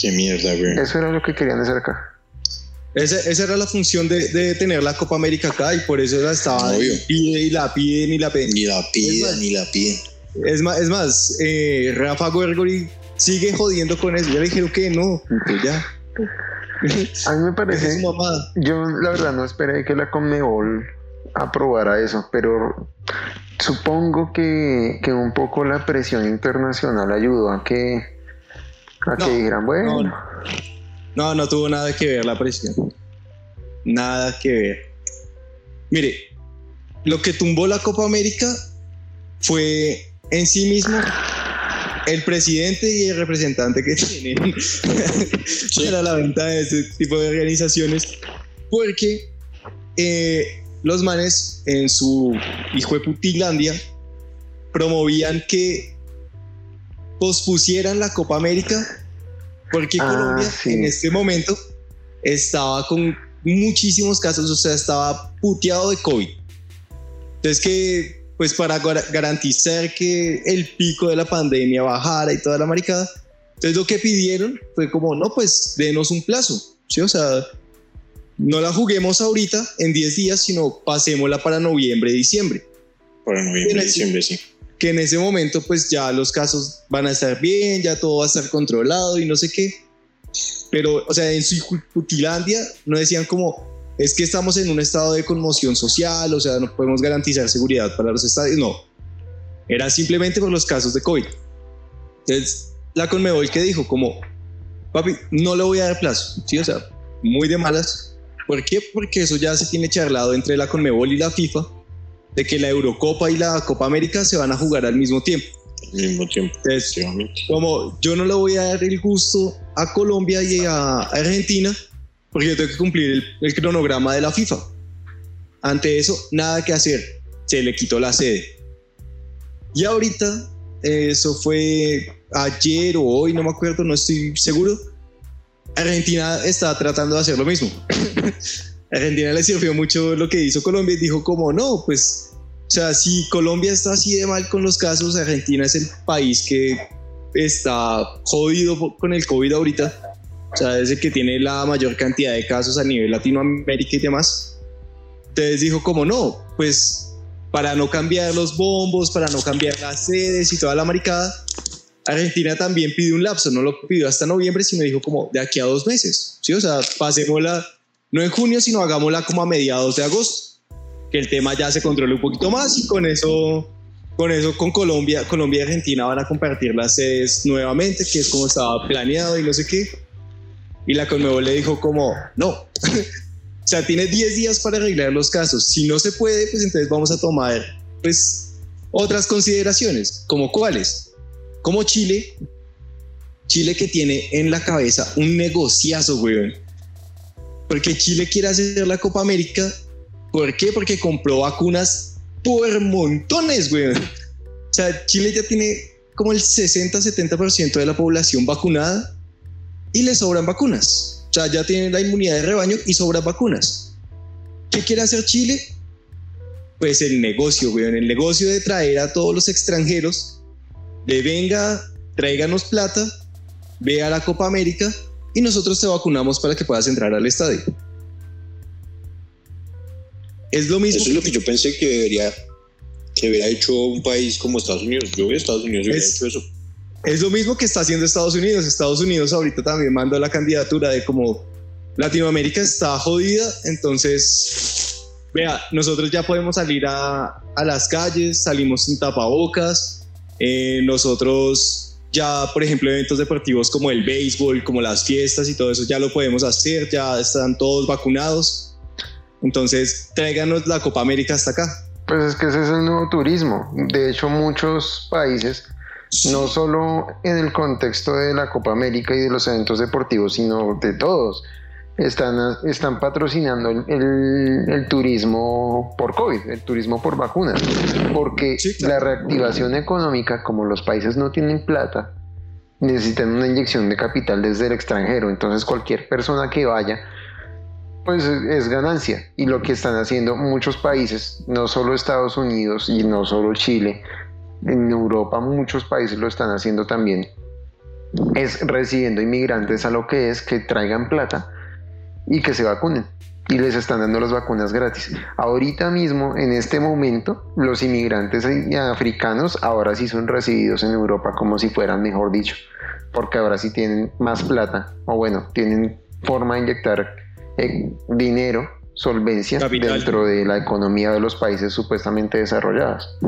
Speaker 3: Qué mierda, güey.
Speaker 2: Eso era lo que querían hacer acá.
Speaker 1: Esa, era la función de, tener la Copa América acá y por eso la estaba pide y la piden y la piden.
Speaker 3: Ni la piden, ni la piden.
Speaker 1: Es más, es más eh, Rafa Gorgori sigue jodiendo con eso. Ya le dijeron que no, pues ya.
Speaker 2: A mí me parece. Yo, la verdad, no esperé que la Conmebol aprobara eso, pero supongo que, que un poco la presión internacional ayudó a que, a que dijeran, bueno.
Speaker 1: No, no tuvo nada que ver la presión. Nada que ver. Mire, lo que tumbó la Copa América fue en sí mismo el presidente y el representante que tienen para la venta de este tipo de organizaciones, porque eh, los manes en su hijo de Putilandia promovían que pospusieran la Copa América porque ah, Colombia en este momento estaba con muchísimos casos, o sea, estaba puteado de COVID. Entonces que, pues para garantizar que el pico de la pandemia bajara y toda la maricada, entonces lo que pidieron fue como, no, pues denos un plazo, ¿sí? O sea, no la juguemos ahorita en 10 días, sino pasémosla para noviembre, diciembre.
Speaker 3: Para noviembre, diciembre, sí
Speaker 1: que en ese momento pues ya los casos van a estar bien, ya todo va a estar controlado y no sé qué. Pero, o sea, en su Putilandia no decían como, es que estamos en un estado de conmoción social, o sea, no podemos garantizar seguridad para los estadios. No, era simplemente por los casos de COVID. Entonces, la Conmebol que dijo como, papi, no le voy a dar plazo, ¿sí? O sea, muy de malas. ¿Por qué? Porque eso ya se tiene charlado entre la Conmebol y la FIFA de que la Eurocopa y la Copa América se van a jugar al mismo tiempo.
Speaker 3: Al mismo tiempo.
Speaker 1: como yo no le voy a dar el gusto a Colombia y a Argentina, porque yo tengo que cumplir el, cronograma de la FIFA. Ante eso, nada que hacer. Se le quitó la sede. Y ahorita, eso fue ayer o hoy, no me acuerdo, no estoy seguro. Argentina está tratando de hacer lo mismo. Argentina le sirvió mucho lo que hizo Colombia y dijo como no, pues, o sea, si Colombia está así de mal con los casos, Argentina es el país que está jodido con el COVID ahorita. O sea, es el que tiene la mayor cantidad de casos a nivel Latinoamérica y demás. Entonces dijo como no, pues para no cambiar los bombos, para no cambiar las sedes y toda la maricada, Argentina también pidió un lapso, no lo pidió hasta noviembre, sino dijo como de aquí a dos meses, ¿sí? O sea, pasémosla, no en junio, sino hagámosla como a mediados de agosto, que el tema ya se controle un poquito más y con eso, con eso con Colombia, Colombia y Argentina van a compartir las sedes nuevamente, que es como estaba planeado y no sé qué. Y la Conmebol le dijo como, no, o sea, tiene 10 días para arreglar los casos. Si no se puede, pues entonces vamos a tomar pues otras consideraciones, como cuáles como Chile, Chile que tiene en la cabeza un negociazo, güey. Porque Chile quiere hacer la Copa América. ¿Por qué? Porque compró vacunas por montones, güey. O sea, Chile ya tiene como el 60-70% de la población vacunada y le sobran vacunas. O sea, ya tiene la inmunidad de rebaño y sobran vacunas. ¿Qué quiere hacer Chile? Pues el negocio, güey. El negocio de traer a todos los extranjeros de venga, tráiganos plata, ve a la Copa América y nosotros te vacunamos para que puedas entrar al estadio. Es lo mismo.
Speaker 3: Eso es lo que yo pensé que debería que hubiera hecho un país como Estados Unidos. Yo Estados Unidos hubiera hecho eso.
Speaker 1: Es lo mismo que está haciendo Estados Unidos. Estados Unidos ahorita también manda la candidatura de como Latinoamérica está jodida, entonces, vea, nosotros ya podemos salir a, a las calles, salimos sin tapabocas, eh, nosotros ya, por ejemplo, eventos deportivos como el béisbol, como las fiestas y todo eso, ya lo podemos hacer, ya están todos vacunados. Entonces, tráiganos la Copa América hasta acá.
Speaker 2: Pues es que ese es el nuevo turismo. De hecho, muchos países, no solo en el contexto de la Copa América y de los eventos deportivos, sino de todos, están, están patrocinando el, turismo por COVID, el turismo por vacunas, porque la reactivación económica, como los países no tienen plata, necesitan una inyección de capital desde el extranjero, entonces cualquier persona que vaya, pues es ganancia. Y lo que están haciendo muchos países, no solo Estados Unidos y no solo Chile, en Europa muchos países lo están haciendo también, es recibiendo inmigrantes a lo que es que traigan plata y que se vacunen. Y les están dando las vacunas gratis. Ahorita mismo, en este momento, los inmigrantes africanos ahora sí son recibidos en Europa como si fueran, mejor dicho, porque ahora sí tienen más plata, o bueno, tienen forma de inyectar eh, dinero, solvencia dentro de la economía de los países supuestamente desarrollados.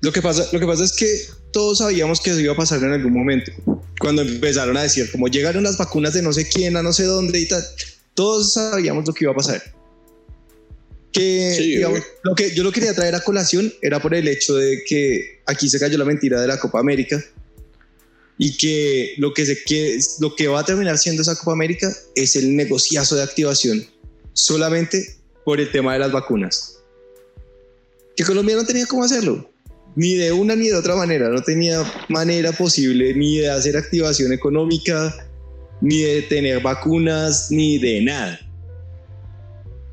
Speaker 1: Lo que pasa, lo que pasa es que todos sabíamos que eso iba a pasar en algún momento. Cuando empezaron a decir, como llegaron las vacunas de no sé quién, a no sé dónde y tal, todos sabíamos lo que iba a pasar. Que, lo que yo lo quería traer a colación era por el hecho de que aquí se cayó la mentira de la Copa América y que lo que, se, que, lo que va a terminar siendo esa Copa América es el negociazo de activación solamente por el tema de las vacunas. Que Colombia no tenía cómo hacerlo ni de una ni de otra manera, no tenía manera posible ni de hacer activación económica, ni de tener vacunas, ni de nada.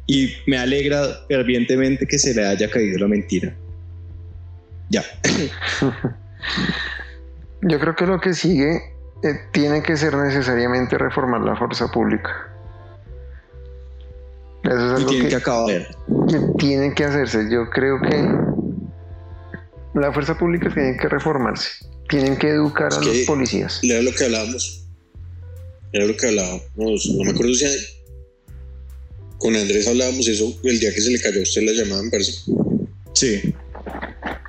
Speaker 1: Y me alegra fervientemente que se le haya caído la mentira. Ya.
Speaker 2: Yo creo que lo que sigue eh, tiene que ser necesariamente reformar la fuerza pública.
Speaker 1: Eso es algo tiene que, que acabar.
Speaker 2: Tiene que hacerse. Yo creo que la fuerza pública tiene que reformarse. Tienen que educar a los policías.
Speaker 3: Era lo que hablábamos. Era lo que hablábamos. No me acuerdo si con Andrés hablábamos eso el día que se le cayó a usted la llamada, me parece.
Speaker 1: Sí.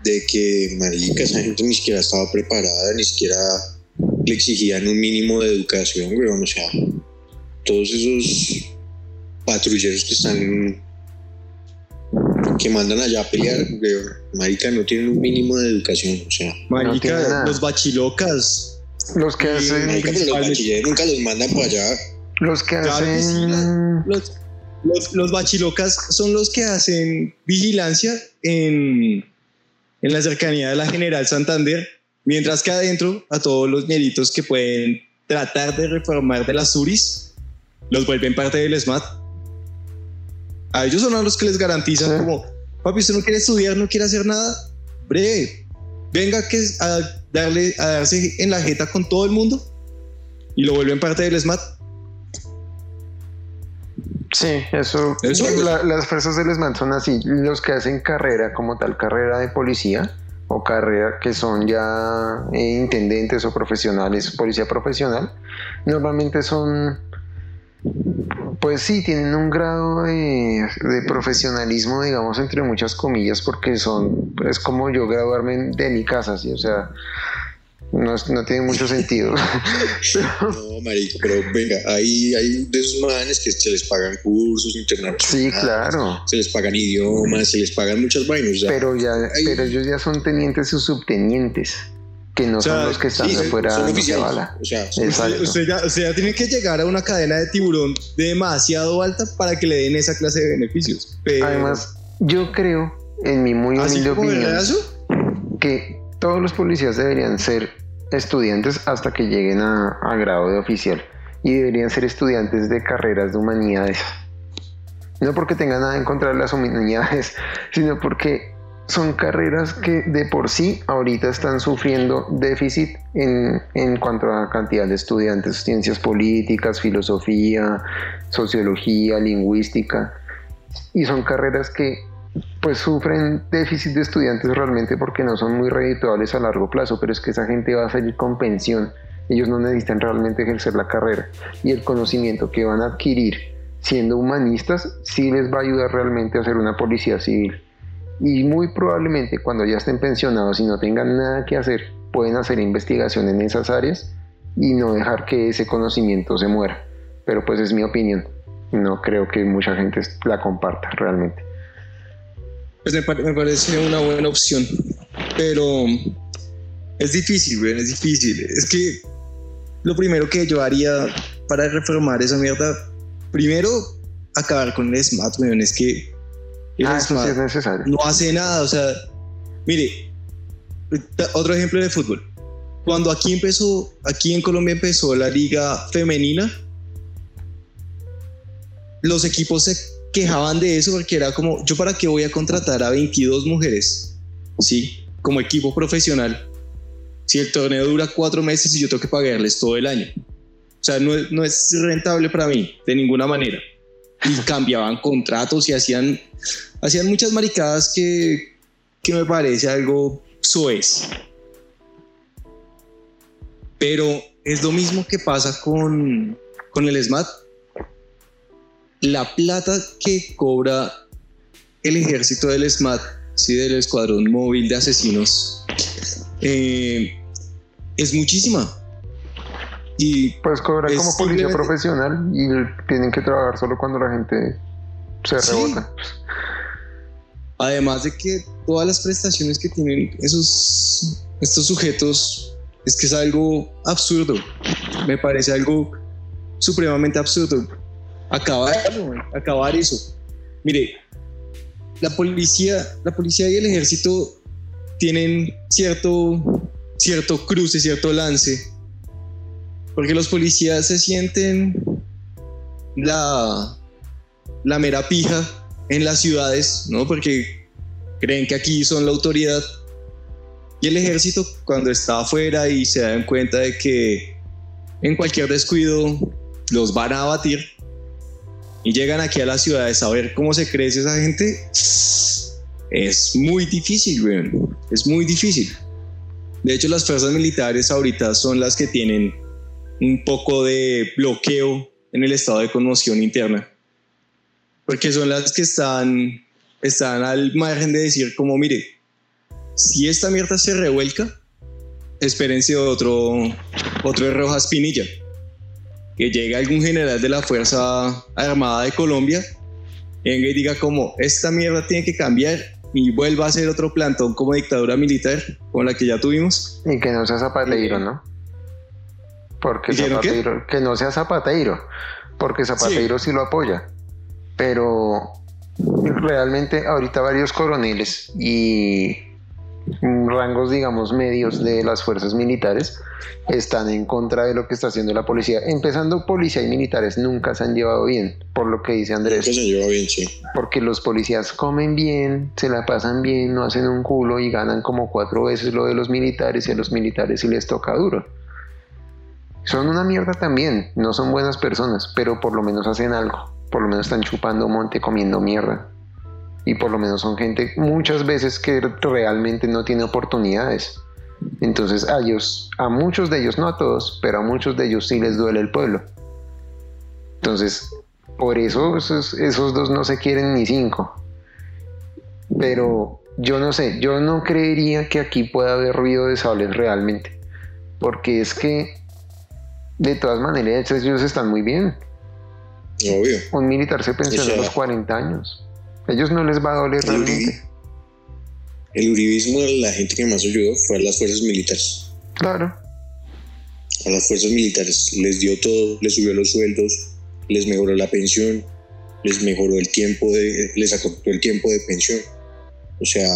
Speaker 3: De que, marica, esa gente ni siquiera estaba preparada, ni siquiera le exigían un mínimo de educación, weón. O sea, todos esos patrulleros que están que mandan allá a pelear, marica, no tienen un mínimo de educación, o sea.
Speaker 1: Marica, los bachilocas.
Speaker 2: Los que hacen...
Speaker 3: los bachilleros nunca los mandan para allá.
Speaker 2: Los que hacen...
Speaker 1: los, los, bachilocas son los que hacen vigilancia en, en la cercanía de la General Santander, mientras que adentro a todos los ñeritos que pueden tratar de reformar de las URIs, los vuelven parte del SMAT. A ellos son a los que les garantizan como, papi, usted no quiere estudiar, no quiere hacer nada, breve, venga que a darle a darse en la jeta con todo el mundo y lo vuelven parte del SMAT.
Speaker 2: Sí, eso. las fuerzas del SMAT son así. Los que hacen carrera como tal, carrera de policía o carrera que son ya eh, intendentes o profesionales, policía profesional, normalmente son pues sí, tienen un grado de, profesionalismo, digamos, entre muchas comillas, porque son, es como yo graduarme de mi casa, ¿sí? O sea, no, no tiene mucho sentido.
Speaker 3: No, marico, pero venga, hay, hay de esos manes que se les pagan cursos internacionales.
Speaker 2: Sí, claro.
Speaker 3: Se les pagan idiomas, se les pagan muchas vainas.
Speaker 2: pero, ya, pero ellos ya son tenientes o subtenientes que no son los que están afuera de bala.
Speaker 1: O sea, usted, ya, tiene que llegar a una cadena de tiburón demasiado alta para que le den esa clase de beneficios.
Speaker 2: Además, yo creo, en mi muy humilde opinión, que todos los policías deberían ser estudiantes hasta que lleguen a, a grado de oficial y deberían ser estudiantes de carreras de humanidades. No porque tengan nada en contra de las humanidades, sino porque son carreras que de por sí ahorita están sufriendo déficit en, en, cuanto a cantidad de estudiantes, ciencias políticas, filosofía, sociología, lingüística, y son carreras que pues sufren déficit de estudiantes realmente porque no son muy redituables a largo plazo, pero es que esa gente va a salir con pensión, ellos no necesitan realmente ejercer la carrera. Y el conocimiento que van a adquirir siendo humanistas sí les va a ayudar realmente a ser una policía civil y muy probablemente cuando ya estén pensionados y no tengan nada que hacer, pueden hacer investigación en esas áreas y no dejar que ese conocimiento se muera. Pero pues es mi opinión. No creo que mucha gente la comparta realmente.
Speaker 1: Pues me, parece una buena opción, pero es difícil, es difícil. Es que lo primero que yo haría para reformar esa mierda, primero acabar con el SMAT, es que
Speaker 2: Ah, es necesario.
Speaker 1: No hace nada, o sea, mire, otro ejemplo de fútbol. Cuando aquí empezó, aquí en Colombia empezó la liga femenina, los equipos se quejaban de eso porque era como, yo para qué voy a contratar a 22 mujeres, ¿sí? Como equipo profesional, si el torneo dura cuatro meses y yo tengo que pagarles todo el año. O sea, no, no es rentable para mí, de ninguna manera y cambiaban contratos y hacían, hacían muchas maricadas que, que me parece algo soez. Pero es lo mismo que pasa con, con el SMAT. La plata que cobra el ejército del SMAT, ¿sí? del Escuadrón Móvil de Asesinos, eh, es muchísima. Y
Speaker 2: pues cobrar como policía profesional y tienen que trabajar solo cuando la gente se rebota.
Speaker 1: Además de que todas las prestaciones que tienen esos estos sujetos es que es algo absurdo. Me parece algo supremamente absurdo. Acabar, acabar eso. Mire, la policía, la policía y el ejército tienen cierto, cierto cruce, cierto lance porque los policías se sienten la, la mera pija en las ciudades, ¿no? Porque creen que aquí son la autoridad. Y el ejército, cuando está afuera y se dan cuenta de que en cualquier descuido los van a abatir y llegan aquí a las ciudades a ver cómo se crece esa gente, es muy difícil, güey. Es muy difícil. De hecho, las fuerzas militares ahorita son las que tienen un poco de bloqueo en el estado de conmoción interna, porque son las que están, están al margen de decir como, mire, si esta mierda se revuelca, espérense otro, otro Rojas Pinilla, que llegue algún general de la Fuerza Armada de Colombia, venga y diga como, esta mierda tiene que cambiar y vuelva a ser otro plantón como dictadura militar, como la que ya tuvimos.
Speaker 2: Y que no sea Zapatero, ¿no? Porque Zapatero, que no sea Zapatero, porque Zapatero sí. lo apoya. Pero realmente ahorita varios coroneles y rangos, digamos, medios de las fuerzas militares están en contra de lo que está haciendo la policía. Empezando, policía y militares nunca se han llevado bien, por lo que dice Andrés.
Speaker 3: Nunca se han llevado bien, sí.
Speaker 2: Porque los policías comen bien, se la pasan bien, no hacen un culo y ganan como cuatro veces lo de los militares y a los militares sí les toca duro. Son una mierda también, no son buenas personas, pero por lo menos hacen algo. Por lo menos están chupando monte, comiendo mierda y por lo menos son gente muchas veces que realmente no tiene oportunidades. Entonces a ellos, a muchos de ellos, no a todos, pero a muchos de ellos sí les duele el pueblo. Entonces, por eso esos, esos dos no se quieren ni cinco. Pero yo no sé, yo no creería que aquí pueda haber ruido de sables realmente. Porque es que, de todas maneras, ellos están muy bien.
Speaker 3: Obvio.
Speaker 2: Un militar se pensiona a los 40 años ellos no les va a doler el realmente.
Speaker 3: el uribismo, la gente que más ayudó fue a las fuerzas militares.
Speaker 2: Claro.
Speaker 3: A las fuerzas militares les dio todo, les subió los sueldos, les mejoró la pensión, les mejoró el tiempo de, les acortó el tiempo de pensión. O sea,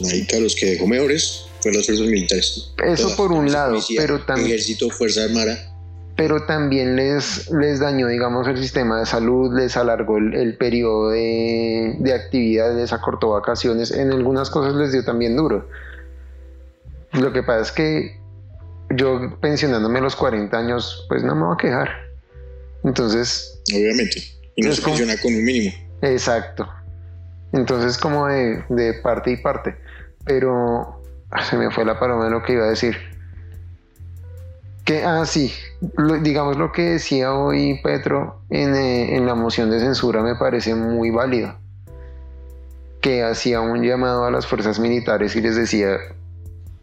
Speaker 3: marica, los que dejó mejores fueron las fuerzas militares.
Speaker 2: Eso por un lado, pero también.
Speaker 3: Ejército, Fuerza Armada
Speaker 2: pero también les, les dañó, digamos, el sistema de salud, les alargó el, periodo de, de actividad, les acortó vacaciones, en algunas cosas les dio también duro. Lo que pasa es que yo pensionándome a los 40 años, pues no me voy a quejar. Entonces...
Speaker 3: Obviamente. Y no se pensiona con un mínimo.
Speaker 2: Exacto. Entonces como de, de parte y parte. Pero se me fue la paloma de lo que iba a decir. Que, ah, sí, digamos lo que decía hoy Petro eh, en, la moción de censura me parece muy válido. Que hacía un llamado a las fuerzas militares y les decía,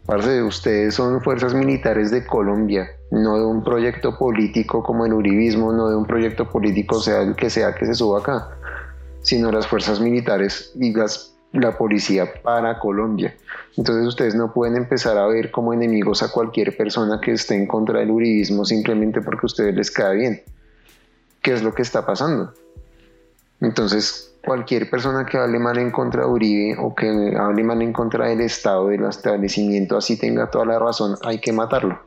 Speaker 2: parce, ustedes son fuerzas militares de Colombia, no de un proyecto político como el uribismo, no de un proyecto político sea el que sea que se suba acá, sino las fuerzas militares y las la policía para Colombia. Entonces ustedes no pueden empezar a ver como enemigos a cualquier persona que esté en contra del uribismo simplemente porque a ustedes les cae bien. ¿Qué es lo que está pasando? Entonces cualquier persona que hable mal en contra de Uribe o que hable mal en contra del Estado, del establecimiento, así tenga toda la razón, hay que matarlo.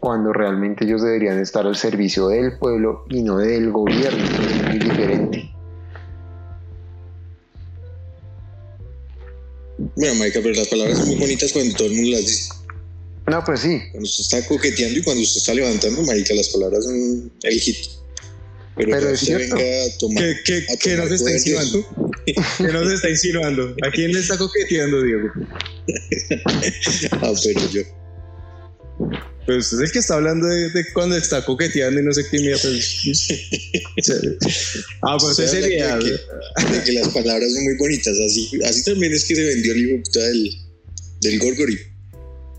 Speaker 2: Cuando realmente ellos deberían estar al servicio del pueblo y no del gobierno, es muy diferente.
Speaker 3: Bueno, Marica, pero las palabras son muy bonitas cuando todo el mundo las dice.
Speaker 2: No, pues sí.
Speaker 3: Cuando usted está coqueteando y cuando usted está levantando, Marica, las palabras son el hit. Pero,
Speaker 2: pero es cierto.
Speaker 1: Venga a tomar, ¿Qué, qué, ¿qué nos está insinuando? ¿Qué nos está insinuando? ¿A quién le está coqueteando, Diego?
Speaker 3: ah, pero yo.
Speaker 1: Pues usted es el que está hablando de, cuando está coqueteando y no sé qué mierda. ah, pues ese sería.
Speaker 3: De que, las palabras son muy bonitas. Así, así también es que se vendió el hijo del, del Gorgori.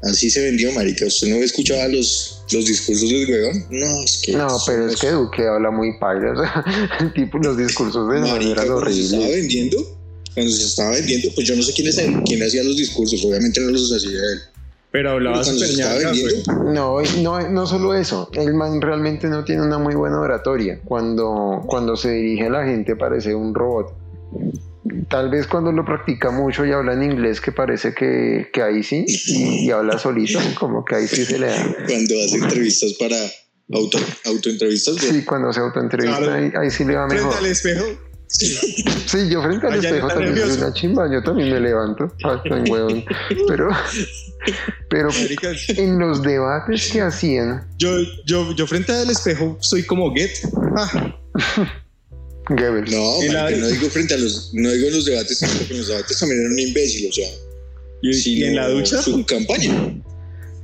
Speaker 3: Así se vendió, marica. ¿Usted no escuchaba los, los discursos del huevón? No, es que...
Speaker 2: No, pero es que Duque habla muy padre. el tipo, los discursos de marica, eran horribles.
Speaker 3: Cuando se estaba vendiendo, cuando se estaba vendiendo, pues yo no sé quién, es quién hacía los discursos. Obviamente no los hacía él.
Speaker 1: Pero hablaba súper
Speaker 2: No, no, no solo eso. El man realmente no tiene una muy buena oratoria. Cuando, cuando se dirige a la gente parece un robot. Tal vez cuando lo practica mucho y habla en inglés, que parece que, que ahí sí, y, habla solito, como que ahí sí se le da.
Speaker 3: Cuando hace entrevistas para auto, autoentrevistas.
Speaker 2: Sí, cuando hace autoentrevista, ahí, ahí, sí le va mejor.
Speaker 1: Frente al espejo,
Speaker 2: Sí, yo frente al espejo también soy una chimba, yo también me levanto, hasta en huevón. Pero, pero en los debates que hacían.
Speaker 1: Yo, yo, yo frente al espejo soy como Get. Ah.
Speaker 2: Goebbels.
Speaker 3: No, no digo frente a los, no digo en los debates, porque en los debates también era un imbécil, o sea.
Speaker 1: ¿Y, en la ducha?
Speaker 3: Su campaña.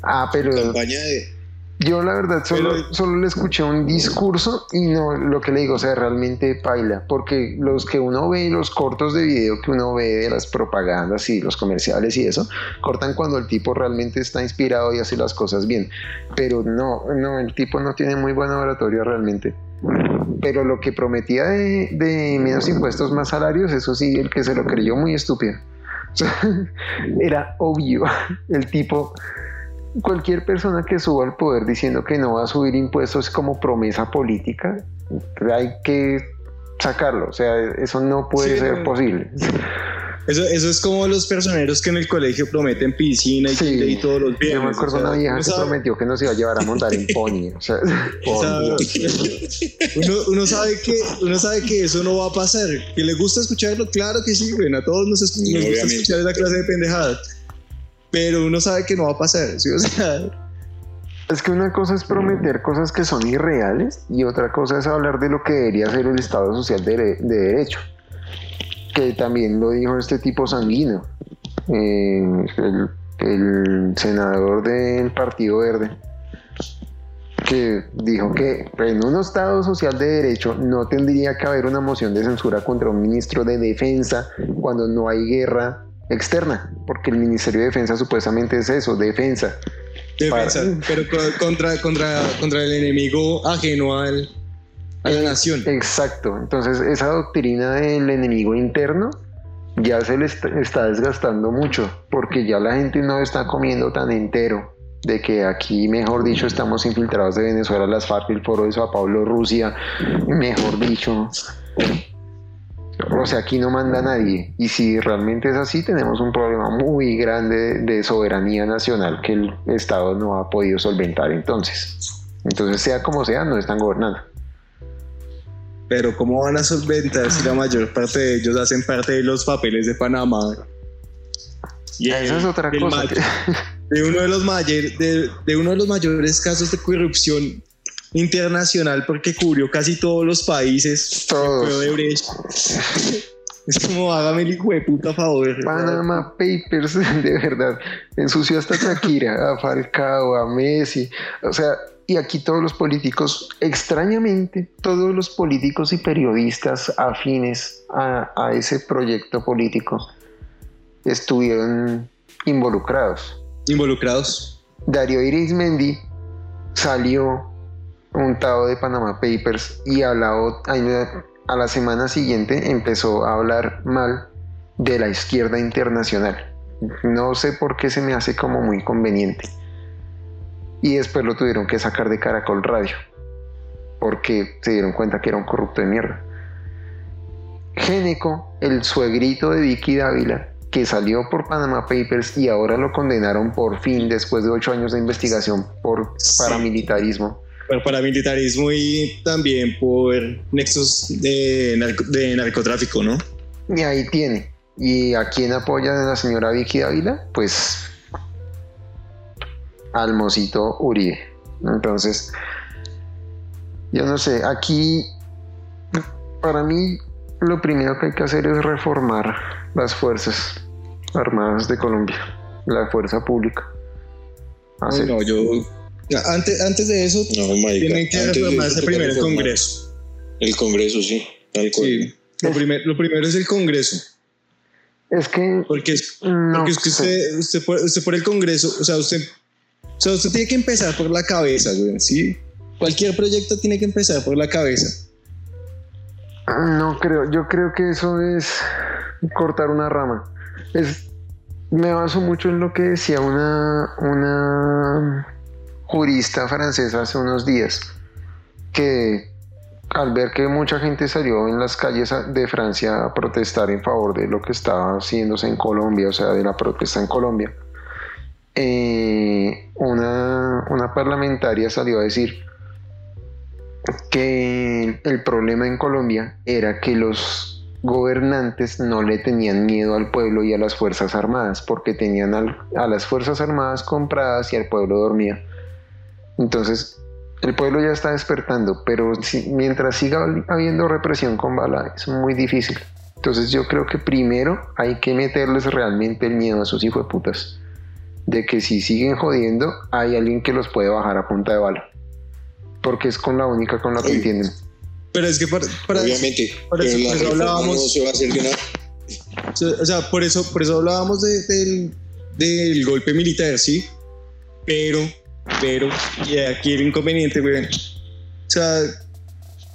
Speaker 2: Ah, pero.
Speaker 3: Campaña de
Speaker 2: yo la verdad solo, solo le escuché un discurso y no lo que le digo, o sea, realmente paila, porque los que uno ve, los cortos de video que uno ve de las propagandas y los comerciales y eso, cortan cuando el tipo realmente está inspirado y hace las cosas bien, pero no, no, el tipo no tiene muy buena oratoria realmente. Pero lo que prometía de, de menos impuestos, más salarios, eso sí, el que se lo creyó muy estúpido. era obvio, el tipo cualquier persona que suba al poder diciendo que no va a subir impuestos como promesa política, hay que sacarlo, o sea, eso no puede ser posible.
Speaker 1: Eso, eso es como los personeros que en el colegio prometen piscina y, y todos los viernes.
Speaker 2: Yo me acuerdo una vieja que prometió que nos iba a llevar a montar en pony. O sea,
Speaker 1: uno, uno, sabe que, uno sabe que eso no va a pasar. ¿Que le gusta escucharlo? Claro que sí, güey. A todos nos, nos gusta escuchar esa clase de pendejadas. Pero uno sabe que no va a pasar. ¿sí? O sea,
Speaker 2: es que una cosa es prometer cosas que son irreales y otra cosa es hablar de lo que debería ser el Estado Social de, Derecho, que también lo dijo este tipo sanguino, eh, el, senador del Partido Verde, que dijo que en un Estado Social de Derecho no tendría que haber una moción de censura contra un ministro de Defensa cuando no hay guerra externa, porque el Ministerio de Defensa supuestamente es eso, defensa.
Speaker 1: Defensa, pero contra, contra, contra el enemigo ajeno al, a la nación.
Speaker 2: Exacto, entonces esa doctrina del enemigo interno ya se le está, desgastando mucho, porque ya la gente no está comiendo tan entero de que aquí, mejor dicho, estamos infiltrados de Venezuela, las FARC, el foro de Sao Paulo, Rusia, mejor dicho, o sea, aquí no manda nadie. Y si realmente es así, tenemos un problema muy grande de soberanía nacional que el Estado no ha podido solventar entonces. Entonces, sea como sea, no están gobernando.
Speaker 1: Pero ¿cómo van a solventar si la mayor parte de ellos hacen parte de los papeles de Panamá?
Speaker 2: Y Esa es otra cosa.
Speaker 1: De uno de los mayores, de uno de los mayores casos de corrupción internacional porque cubrió casi todos los países.
Speaker 2: Todos.
Speaker 1: Es como hágame el hijo de puta favor.
Speaker 2: Panama Papers, de verdad. Ensució hasta Shakira, a Falcao, a Messi. O sea, y aquí todos los políticos, extrañamente, todos los políticos y periodistas afines a, a ese proyecto político estuvieron involucrados.
Speaker 1: Involucrados.
Speaker 2: Darío Irismendi salió untado de Panama Papers y la, a la semana siguiente empezó a hablar mal de la izquierda internacional. No sé por qué se me hace como muy conveniente. Y después lo tuvieron que sacar de Caracol Radio, porque se dieron cuenta que era un corrupto de mierda. Géneco, el suegrito de Vicky Dávila, que salió por Panama Papers y ahora lo condenaron por fin después de ocho años de investigación por paramilitarismo
Speaker 1: por paramilitarismo y también por nexos de, narcotráfico, ¿no?
Speaker 2: Y ahí tiene. ¿Y a quién apoya la señora Vicky Dávila? Pues al mosito Uribe. Entonces, yo no sé, aquí para mí lo primero que hay que hacer es reformar las fuerzas armadas de Colombia, la fuerza pública.
Speaker 1: no, yo antes, antes de eso, tienen que reformarse primero el Congreso.
Speaker 3: El Congreso, sí.
Speaker 1: sí. Lo, lo primero es el Congreso.
Speaker 2: Es que.
Speaker 1: Porque es, porque es que usted, usted, por, usted, por, el Congreso, o sea, usted, o sea, usted tiene que empezar por la cabeza, güey, ¿sí? Cualquier proyecto tiene que empezar por la cabeza.
Speaker 2: No creo, yo creo que eso es cortar una rama. Es, me baso mucho en lo que decía una, una jurista francesa hace unos días que al ver que mucha gente salió en las calles de Francia a protestar en favor de lo que estaba haciéndose en Colombia, o sea, de la protesta en Colombia, eh, una, una parlamentaria salió a decir que el problema en Colombia era que los gobernantes no le tenían miedo al pueblo y a las Fuerzas Armadas, porque tenían a las Fuerzas Armadas compradas y el pueblo dormía. Entonces, el pueblo ya está despertando, pero mientras siga habiendo represión con bala, es muy difícil. Entonces yo creo que primero hay que meterles realmente el miedo a esos hijos de putas. De que si siguen jodiendo, hay alguien que los puede bajar a punta de bala. Porque es con la única con la que entienden.
Speaker 1: Pero es que para,
Speaker 3: Obviamente, pero eso hablábamos, no se va a hacer nada.
Speaker 1: O sea, por eso, por eso hablábamos del, del golpe militar, sí. Pero pero, y aquí el inconveniente, güey. O sea,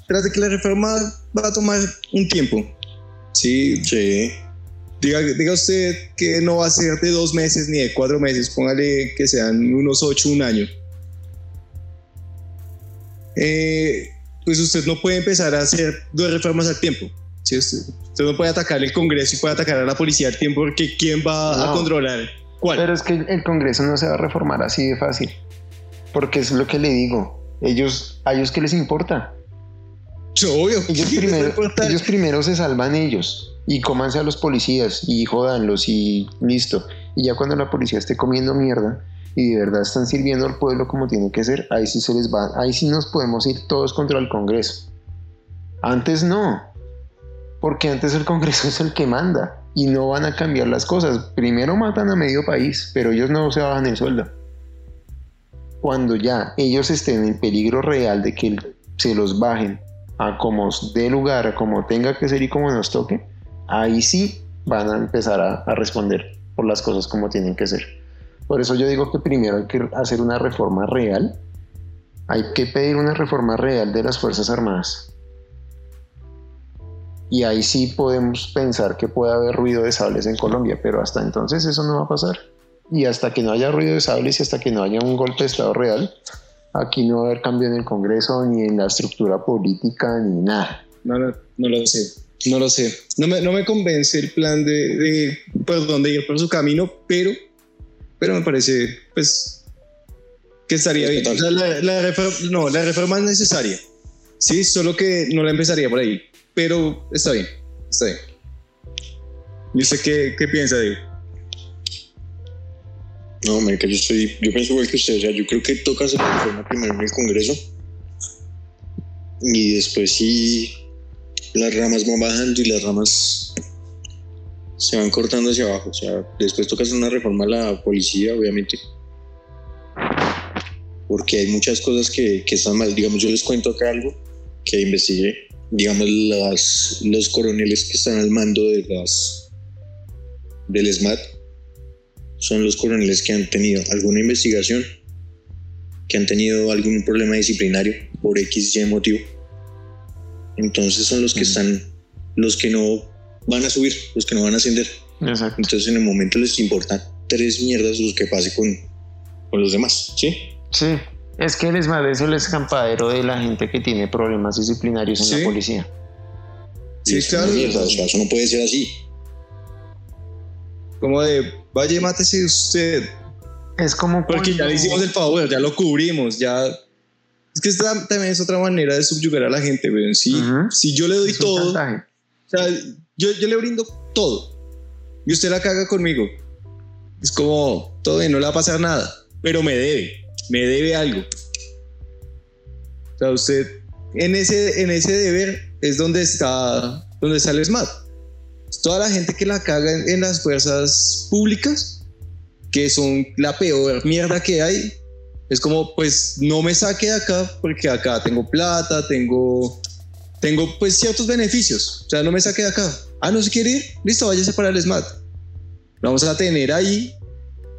Speaker 1: tras de que la reforma va a tomar un tiempo. Sí.
Speaker 3: Sí.
Speaker 1: Diga, diga usted que no va a ser de dos meses ni de cuatro meses, póngale que sean unos ocho, un año. Eh, pues usted no puede empezar a hacer dos reformas al tiempo. Sí, usted, no puede atacar el Congreso y puede atacar a la policía al tiempo porque ¿quién va a controlar? ¿Cuál?
Speaker 2: Pero es que el Congreso no se va a reformar así de fácil. Porque es lo que le digo. Ellos, a ellos que les importa.
Speaker 1: Obvio.
Speaker 2: Ellos primero, ellos primero se salvan ellos y cómanse a los policías y jodanlos y listo. Y ya cuando la policía esté comiendo mierda y de verdad están sirviendo al pueblo como tiene que ser, ahí sí se les va, ahí sí nos podemos ir todos contra el Congreso. Antes no, porque antes el Congreso es el que manda y no van a cambiar las cosas. Primero matan a medio país, pero ellos no se bajan el sueldo. Cuando ya ellos estén en peligro real de que se los bajen a como dé lugar, a como tenga que ser y como nos toque, ahí sí van a empezar a, a responder por las cosas como tienen que ser. Por eso yo digo que primero hay que hacer una reforma real, hay que pedir una reforma real de las Fuerzas Armadas. Y ahí sí podemos pensar que puede haber ruido de sables en Colombia, pero hasta entonces eso no va a pasar. Y hasta que no haya ruido de sables y hasta que no haya un golpe de Estado real, aquí no va a haber cambio en el Congreso, ni en la estructura política, ni nada.
Speaker 1: No, no, no lo sé. No lo sé. No me, no me convence el plan de, de por dónde ir por su camino, pero, pero me parece, pues, que estaría bien. la, reforma, no, la reforma es necesaria. Sí, solo que no la empezaría por ahí. Pero está bien, está bien. ¿Y usted qué, qué piensa, Diego?
Speaker 3: No, América, yo estoy, yo pienso igual que usted, o sea, yo creo que toca hacer la reforma primero en el Congreso y después sí las ramas van bajando y las ramas se van cortando hacia abajo, o sea, después toca hacer una reforma a la policía, obviamente, porque hay muchas cosas que, que están mal, digamos, yo les cuento acá algo que investigué, digamos, las, los coroneles que están al mando de las del SMAT, son los coroneles que han tenido alguna investigación, que han tenido algún problema disciplinario por X y motivo. Entonces son los que están, los que no van a subir, los que no van a ascender. Entonces en el momento les importa tres mierdas los que pase con, con los demás, ¿sí?
Speaker 2: Sí, es que les es el escampadero de la gente que tiene problemas disciplinarios en la policía.
Speaker 3: Sí, claro. eso no puede ser así.
Speaker 1: Como de, vaya, mátese usted.
Speaker 2: Es como.
Speaker 1: Porque ya le hicimos el favor, ya lo cubrimos, ya. Es que esta también es otra manera de subyugar a la gente, weón. Si, si yo le doy todo. O sea, yo, yo le brindo todo. Y usted la caga conmigo. Es como, todo bien, no le va a pasar nada. Pero me debe. Me debe algo. O sea, usted. En ese, en ese deber es donde está. Donde sale SMAT toda la gente que la caga en, las fuerzas públicas, que son la peor mierda que hay, es como, pues no me saque de acá porque acá tengo plata, tengo, tengo pues ciertos beneficios. O sea, no me saque de acá. Ah, no se quiere ir, listo, váyase para el SMAT. Vamos a tener ahí.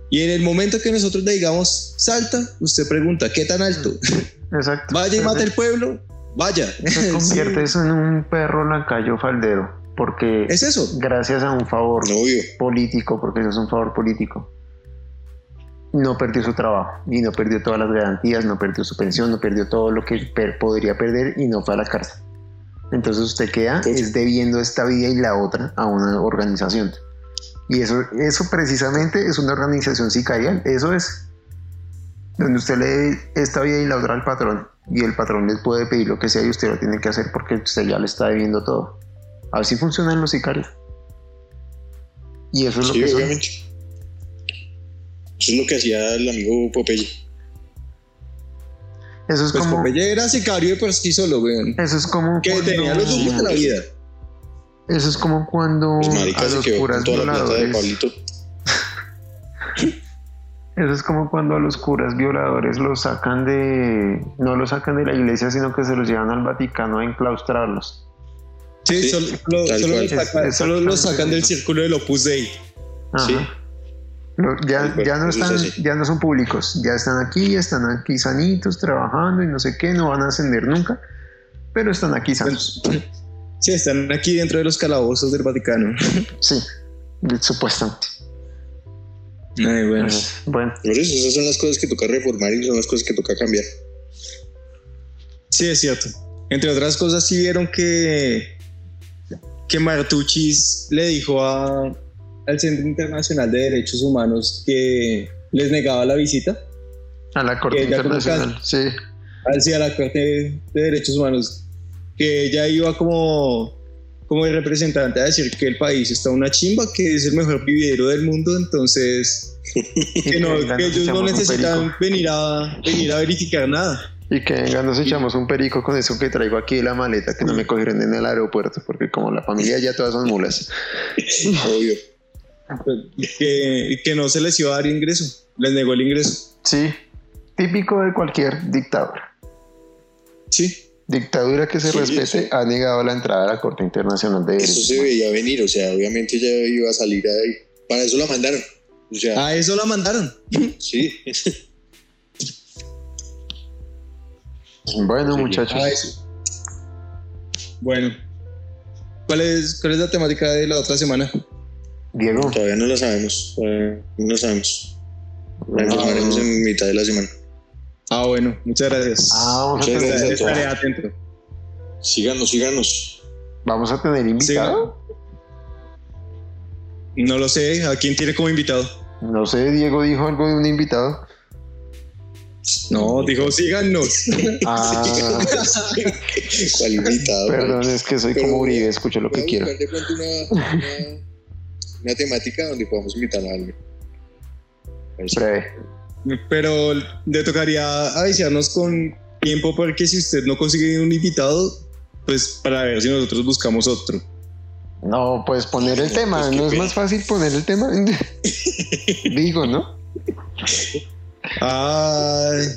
Speaker 1: Y en el momento que nosotros le digamos, salta, usted pregunta, ¿qué tan alto?
Speaker 2: Exacto.
Speaker 1: Vaya y mate el pueblo, vaya.
Speaker 2: Se convierte eso en un perro lacayo faldero porque
Speaker 1: es eso.
Speaker 2: Gracias a un favor político, porque eso es un favor político, no perdió su trabajo y no perdió todas las garantías, no perdió su pensión, no perdió todo lo que podría perder y no fue a la cárcel. Entonces usted queda es debiendo esta vida y la otra a una organización. Y eso, eso precisamente es una organización sicarial. Eso es donde usted le dé esta vida y la otra al patrón. Y el patrón le puede pedir lo que sea y usted lo tiene que hacer porque usted ya le está debiendo todo. Así funcionan los sicarios. Y eso es lo que obviamente.
Speaker 3: Eso es lo que hacía el amigo Popeye.
Speaker 2: Eso es
Speaker 1: pues
Speaker 2: como.
Speaker 1: Popeye era sicario de por sí solo, weón.
Speaker 2: Eso es como.
Speaker 1: Que tenía los dulces de la vida.
Speaker 2: Eso es como cuando
Speaker 3: pues a los curas violadores.
Speaker 2: Eso es como cuando a los curas violadores los sacan de. No los sacan de la iglesia, sino que se los llevan al Vaticano a enclaustrarlos.
Speaker 1: Sí, solo, lo, sacan, del círculo del Opus Dei.
Speaker 2: Sí. ya, ya, no están, ya no son públicos, ya están aquí, están aquí sanitos, trabajando y no sé qué, no van a ascender nunca, pero están aquí sanos.
Speaker 1: Sí, están aquí dentro de los calabozos del Vaticano.
Speaker 2: Sí, supuestamente.
Speaker 1: Ay, bueno.
Speaker 2: bueno.
Speaker 3: esas son las cosas que toca reformar y son las cosas que toca cambiar.
Speaker 1: Sí, es cierto. Entre otras cosas, sí vieron que que Martuchis le dijo a, al Centro Internacional de Derechos Humanos que les negaba la visita.
Speaker 2: A la Corte Internacional, sí.
Speaker 1: Así a la Corte de Derechos Humanos, que ella iba como, como representante a decir que el país está una chimba, que es el mejor vividero del mundo, entonces que, no, que ellos no necesitan venir a, venir a verificar nada.
Speaker 2: Y que venga, nos echamos un perico con eso que traigo aquí en la maleta, que no me cogieron en el aeropuerto, porque como la familia ya todas son mulas.
Speaker 1: Obvio. Que, que no se les iba a dar ingreso, les negó el ingreso.
Speaker 2: Sí, típico de cualquier dictadura.
Speaker 1: Sí.
Speaker 2: Dictadura que se respete ha negado la entrada a la Corte Internacional de
Speaker 3: Derechos. Eso se veía venir, o sea, obviamente ya iba a salir ahí. Para eso la mandaron. O sea,
Speaker 1: a eso la mandaron.
Speaker 3: Sí.
Speaker 2: Bueno, muchachos.
Speaker 1: Bueno. ¿Cuál es, ¿Cuál es la temática de la otra semana?
Speaker 2: Diego.
Speaker 3: Todavía no lo sabemos. no lo sabemos. La informaremos ah. en mitad de la semana.
Speaker 1: Ah, bueno, muchas gracias.
Speaker 2: Ah, muchas gracias.
Speaker 1: Estaré atento.
Speaker 3: Síganos, síganos.
Speaker 2: ¿Vamos a tener invitado?
Speaker 1: No lo sé. ¿A quién tiene como invitado?
Speaker 2: No sé, Diego dijo algo de un invitado.
Speaker 1: No, dijo síganos.
Speaker 2: Ah,
Speaker 3: ¿Cuál invitado?
Speaker 2: Perdón, es que soy como Uribe, escucho lo que quiero.
Speaker 3: De pronto una, una, temática donde podamos invitar a alguien.
Speaker 1: Pero le tocaría avisarnos con tiempo porque si usted no consigue un invitado, pues para ver si nosotros buscamos otro.
Speaker 2: No, pues poner el tema, pues ¿no es más fácil poner el tema? Digo, ¿no?
Speaker 1: Ay.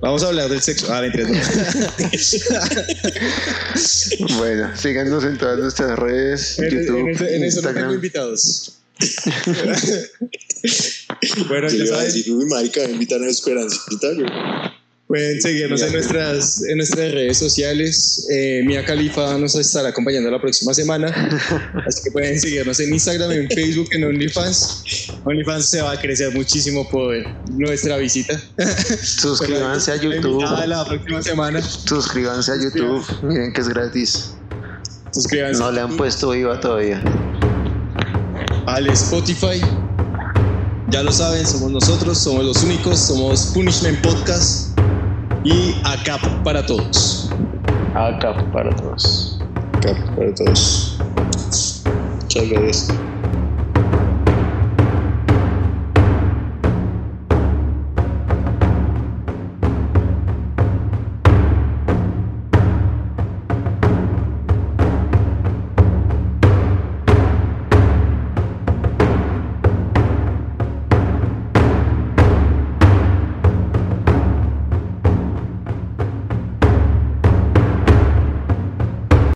Speaker 1: Vamos a hablar del sexo. Ah,
Speaker 2: bueno, síganos en todas nuestras redes.
Speaker 1: En, YouTube, en, eso no tengo invitados.
Speaker 3: bueno, ya sabes. Tú, marica, invitar a Esperanza.
Speaker 1: Pueden seguirnos en nuestras, en nuestras redes sociales. Eh, Mia Califa nos estará acompañando la próxima semana. Así que pueden seguirnos en Instagram, en Facebook, en OnlyFans. OnlyFans se va a crecer muchísimo por nuestra visita.
Speaker 2: Suscríbanse a YouTube.
Speaker 1: la próxima semana.
Speaker 2: Suscríbanse a YouTube. Miren que es gratis.
Speaker 1: Suscríbanse.
Speaker 2: No le han puesto IVA todavía.
Speaker 1: Al Spotify. Ya lo saben, somos nosotros, somos los únicos, somos Punishment Podcast y ACAP para todos.
Speaker 2: ACAP para todos.
Speaker 3: ACAP para todos. Muchas gracias.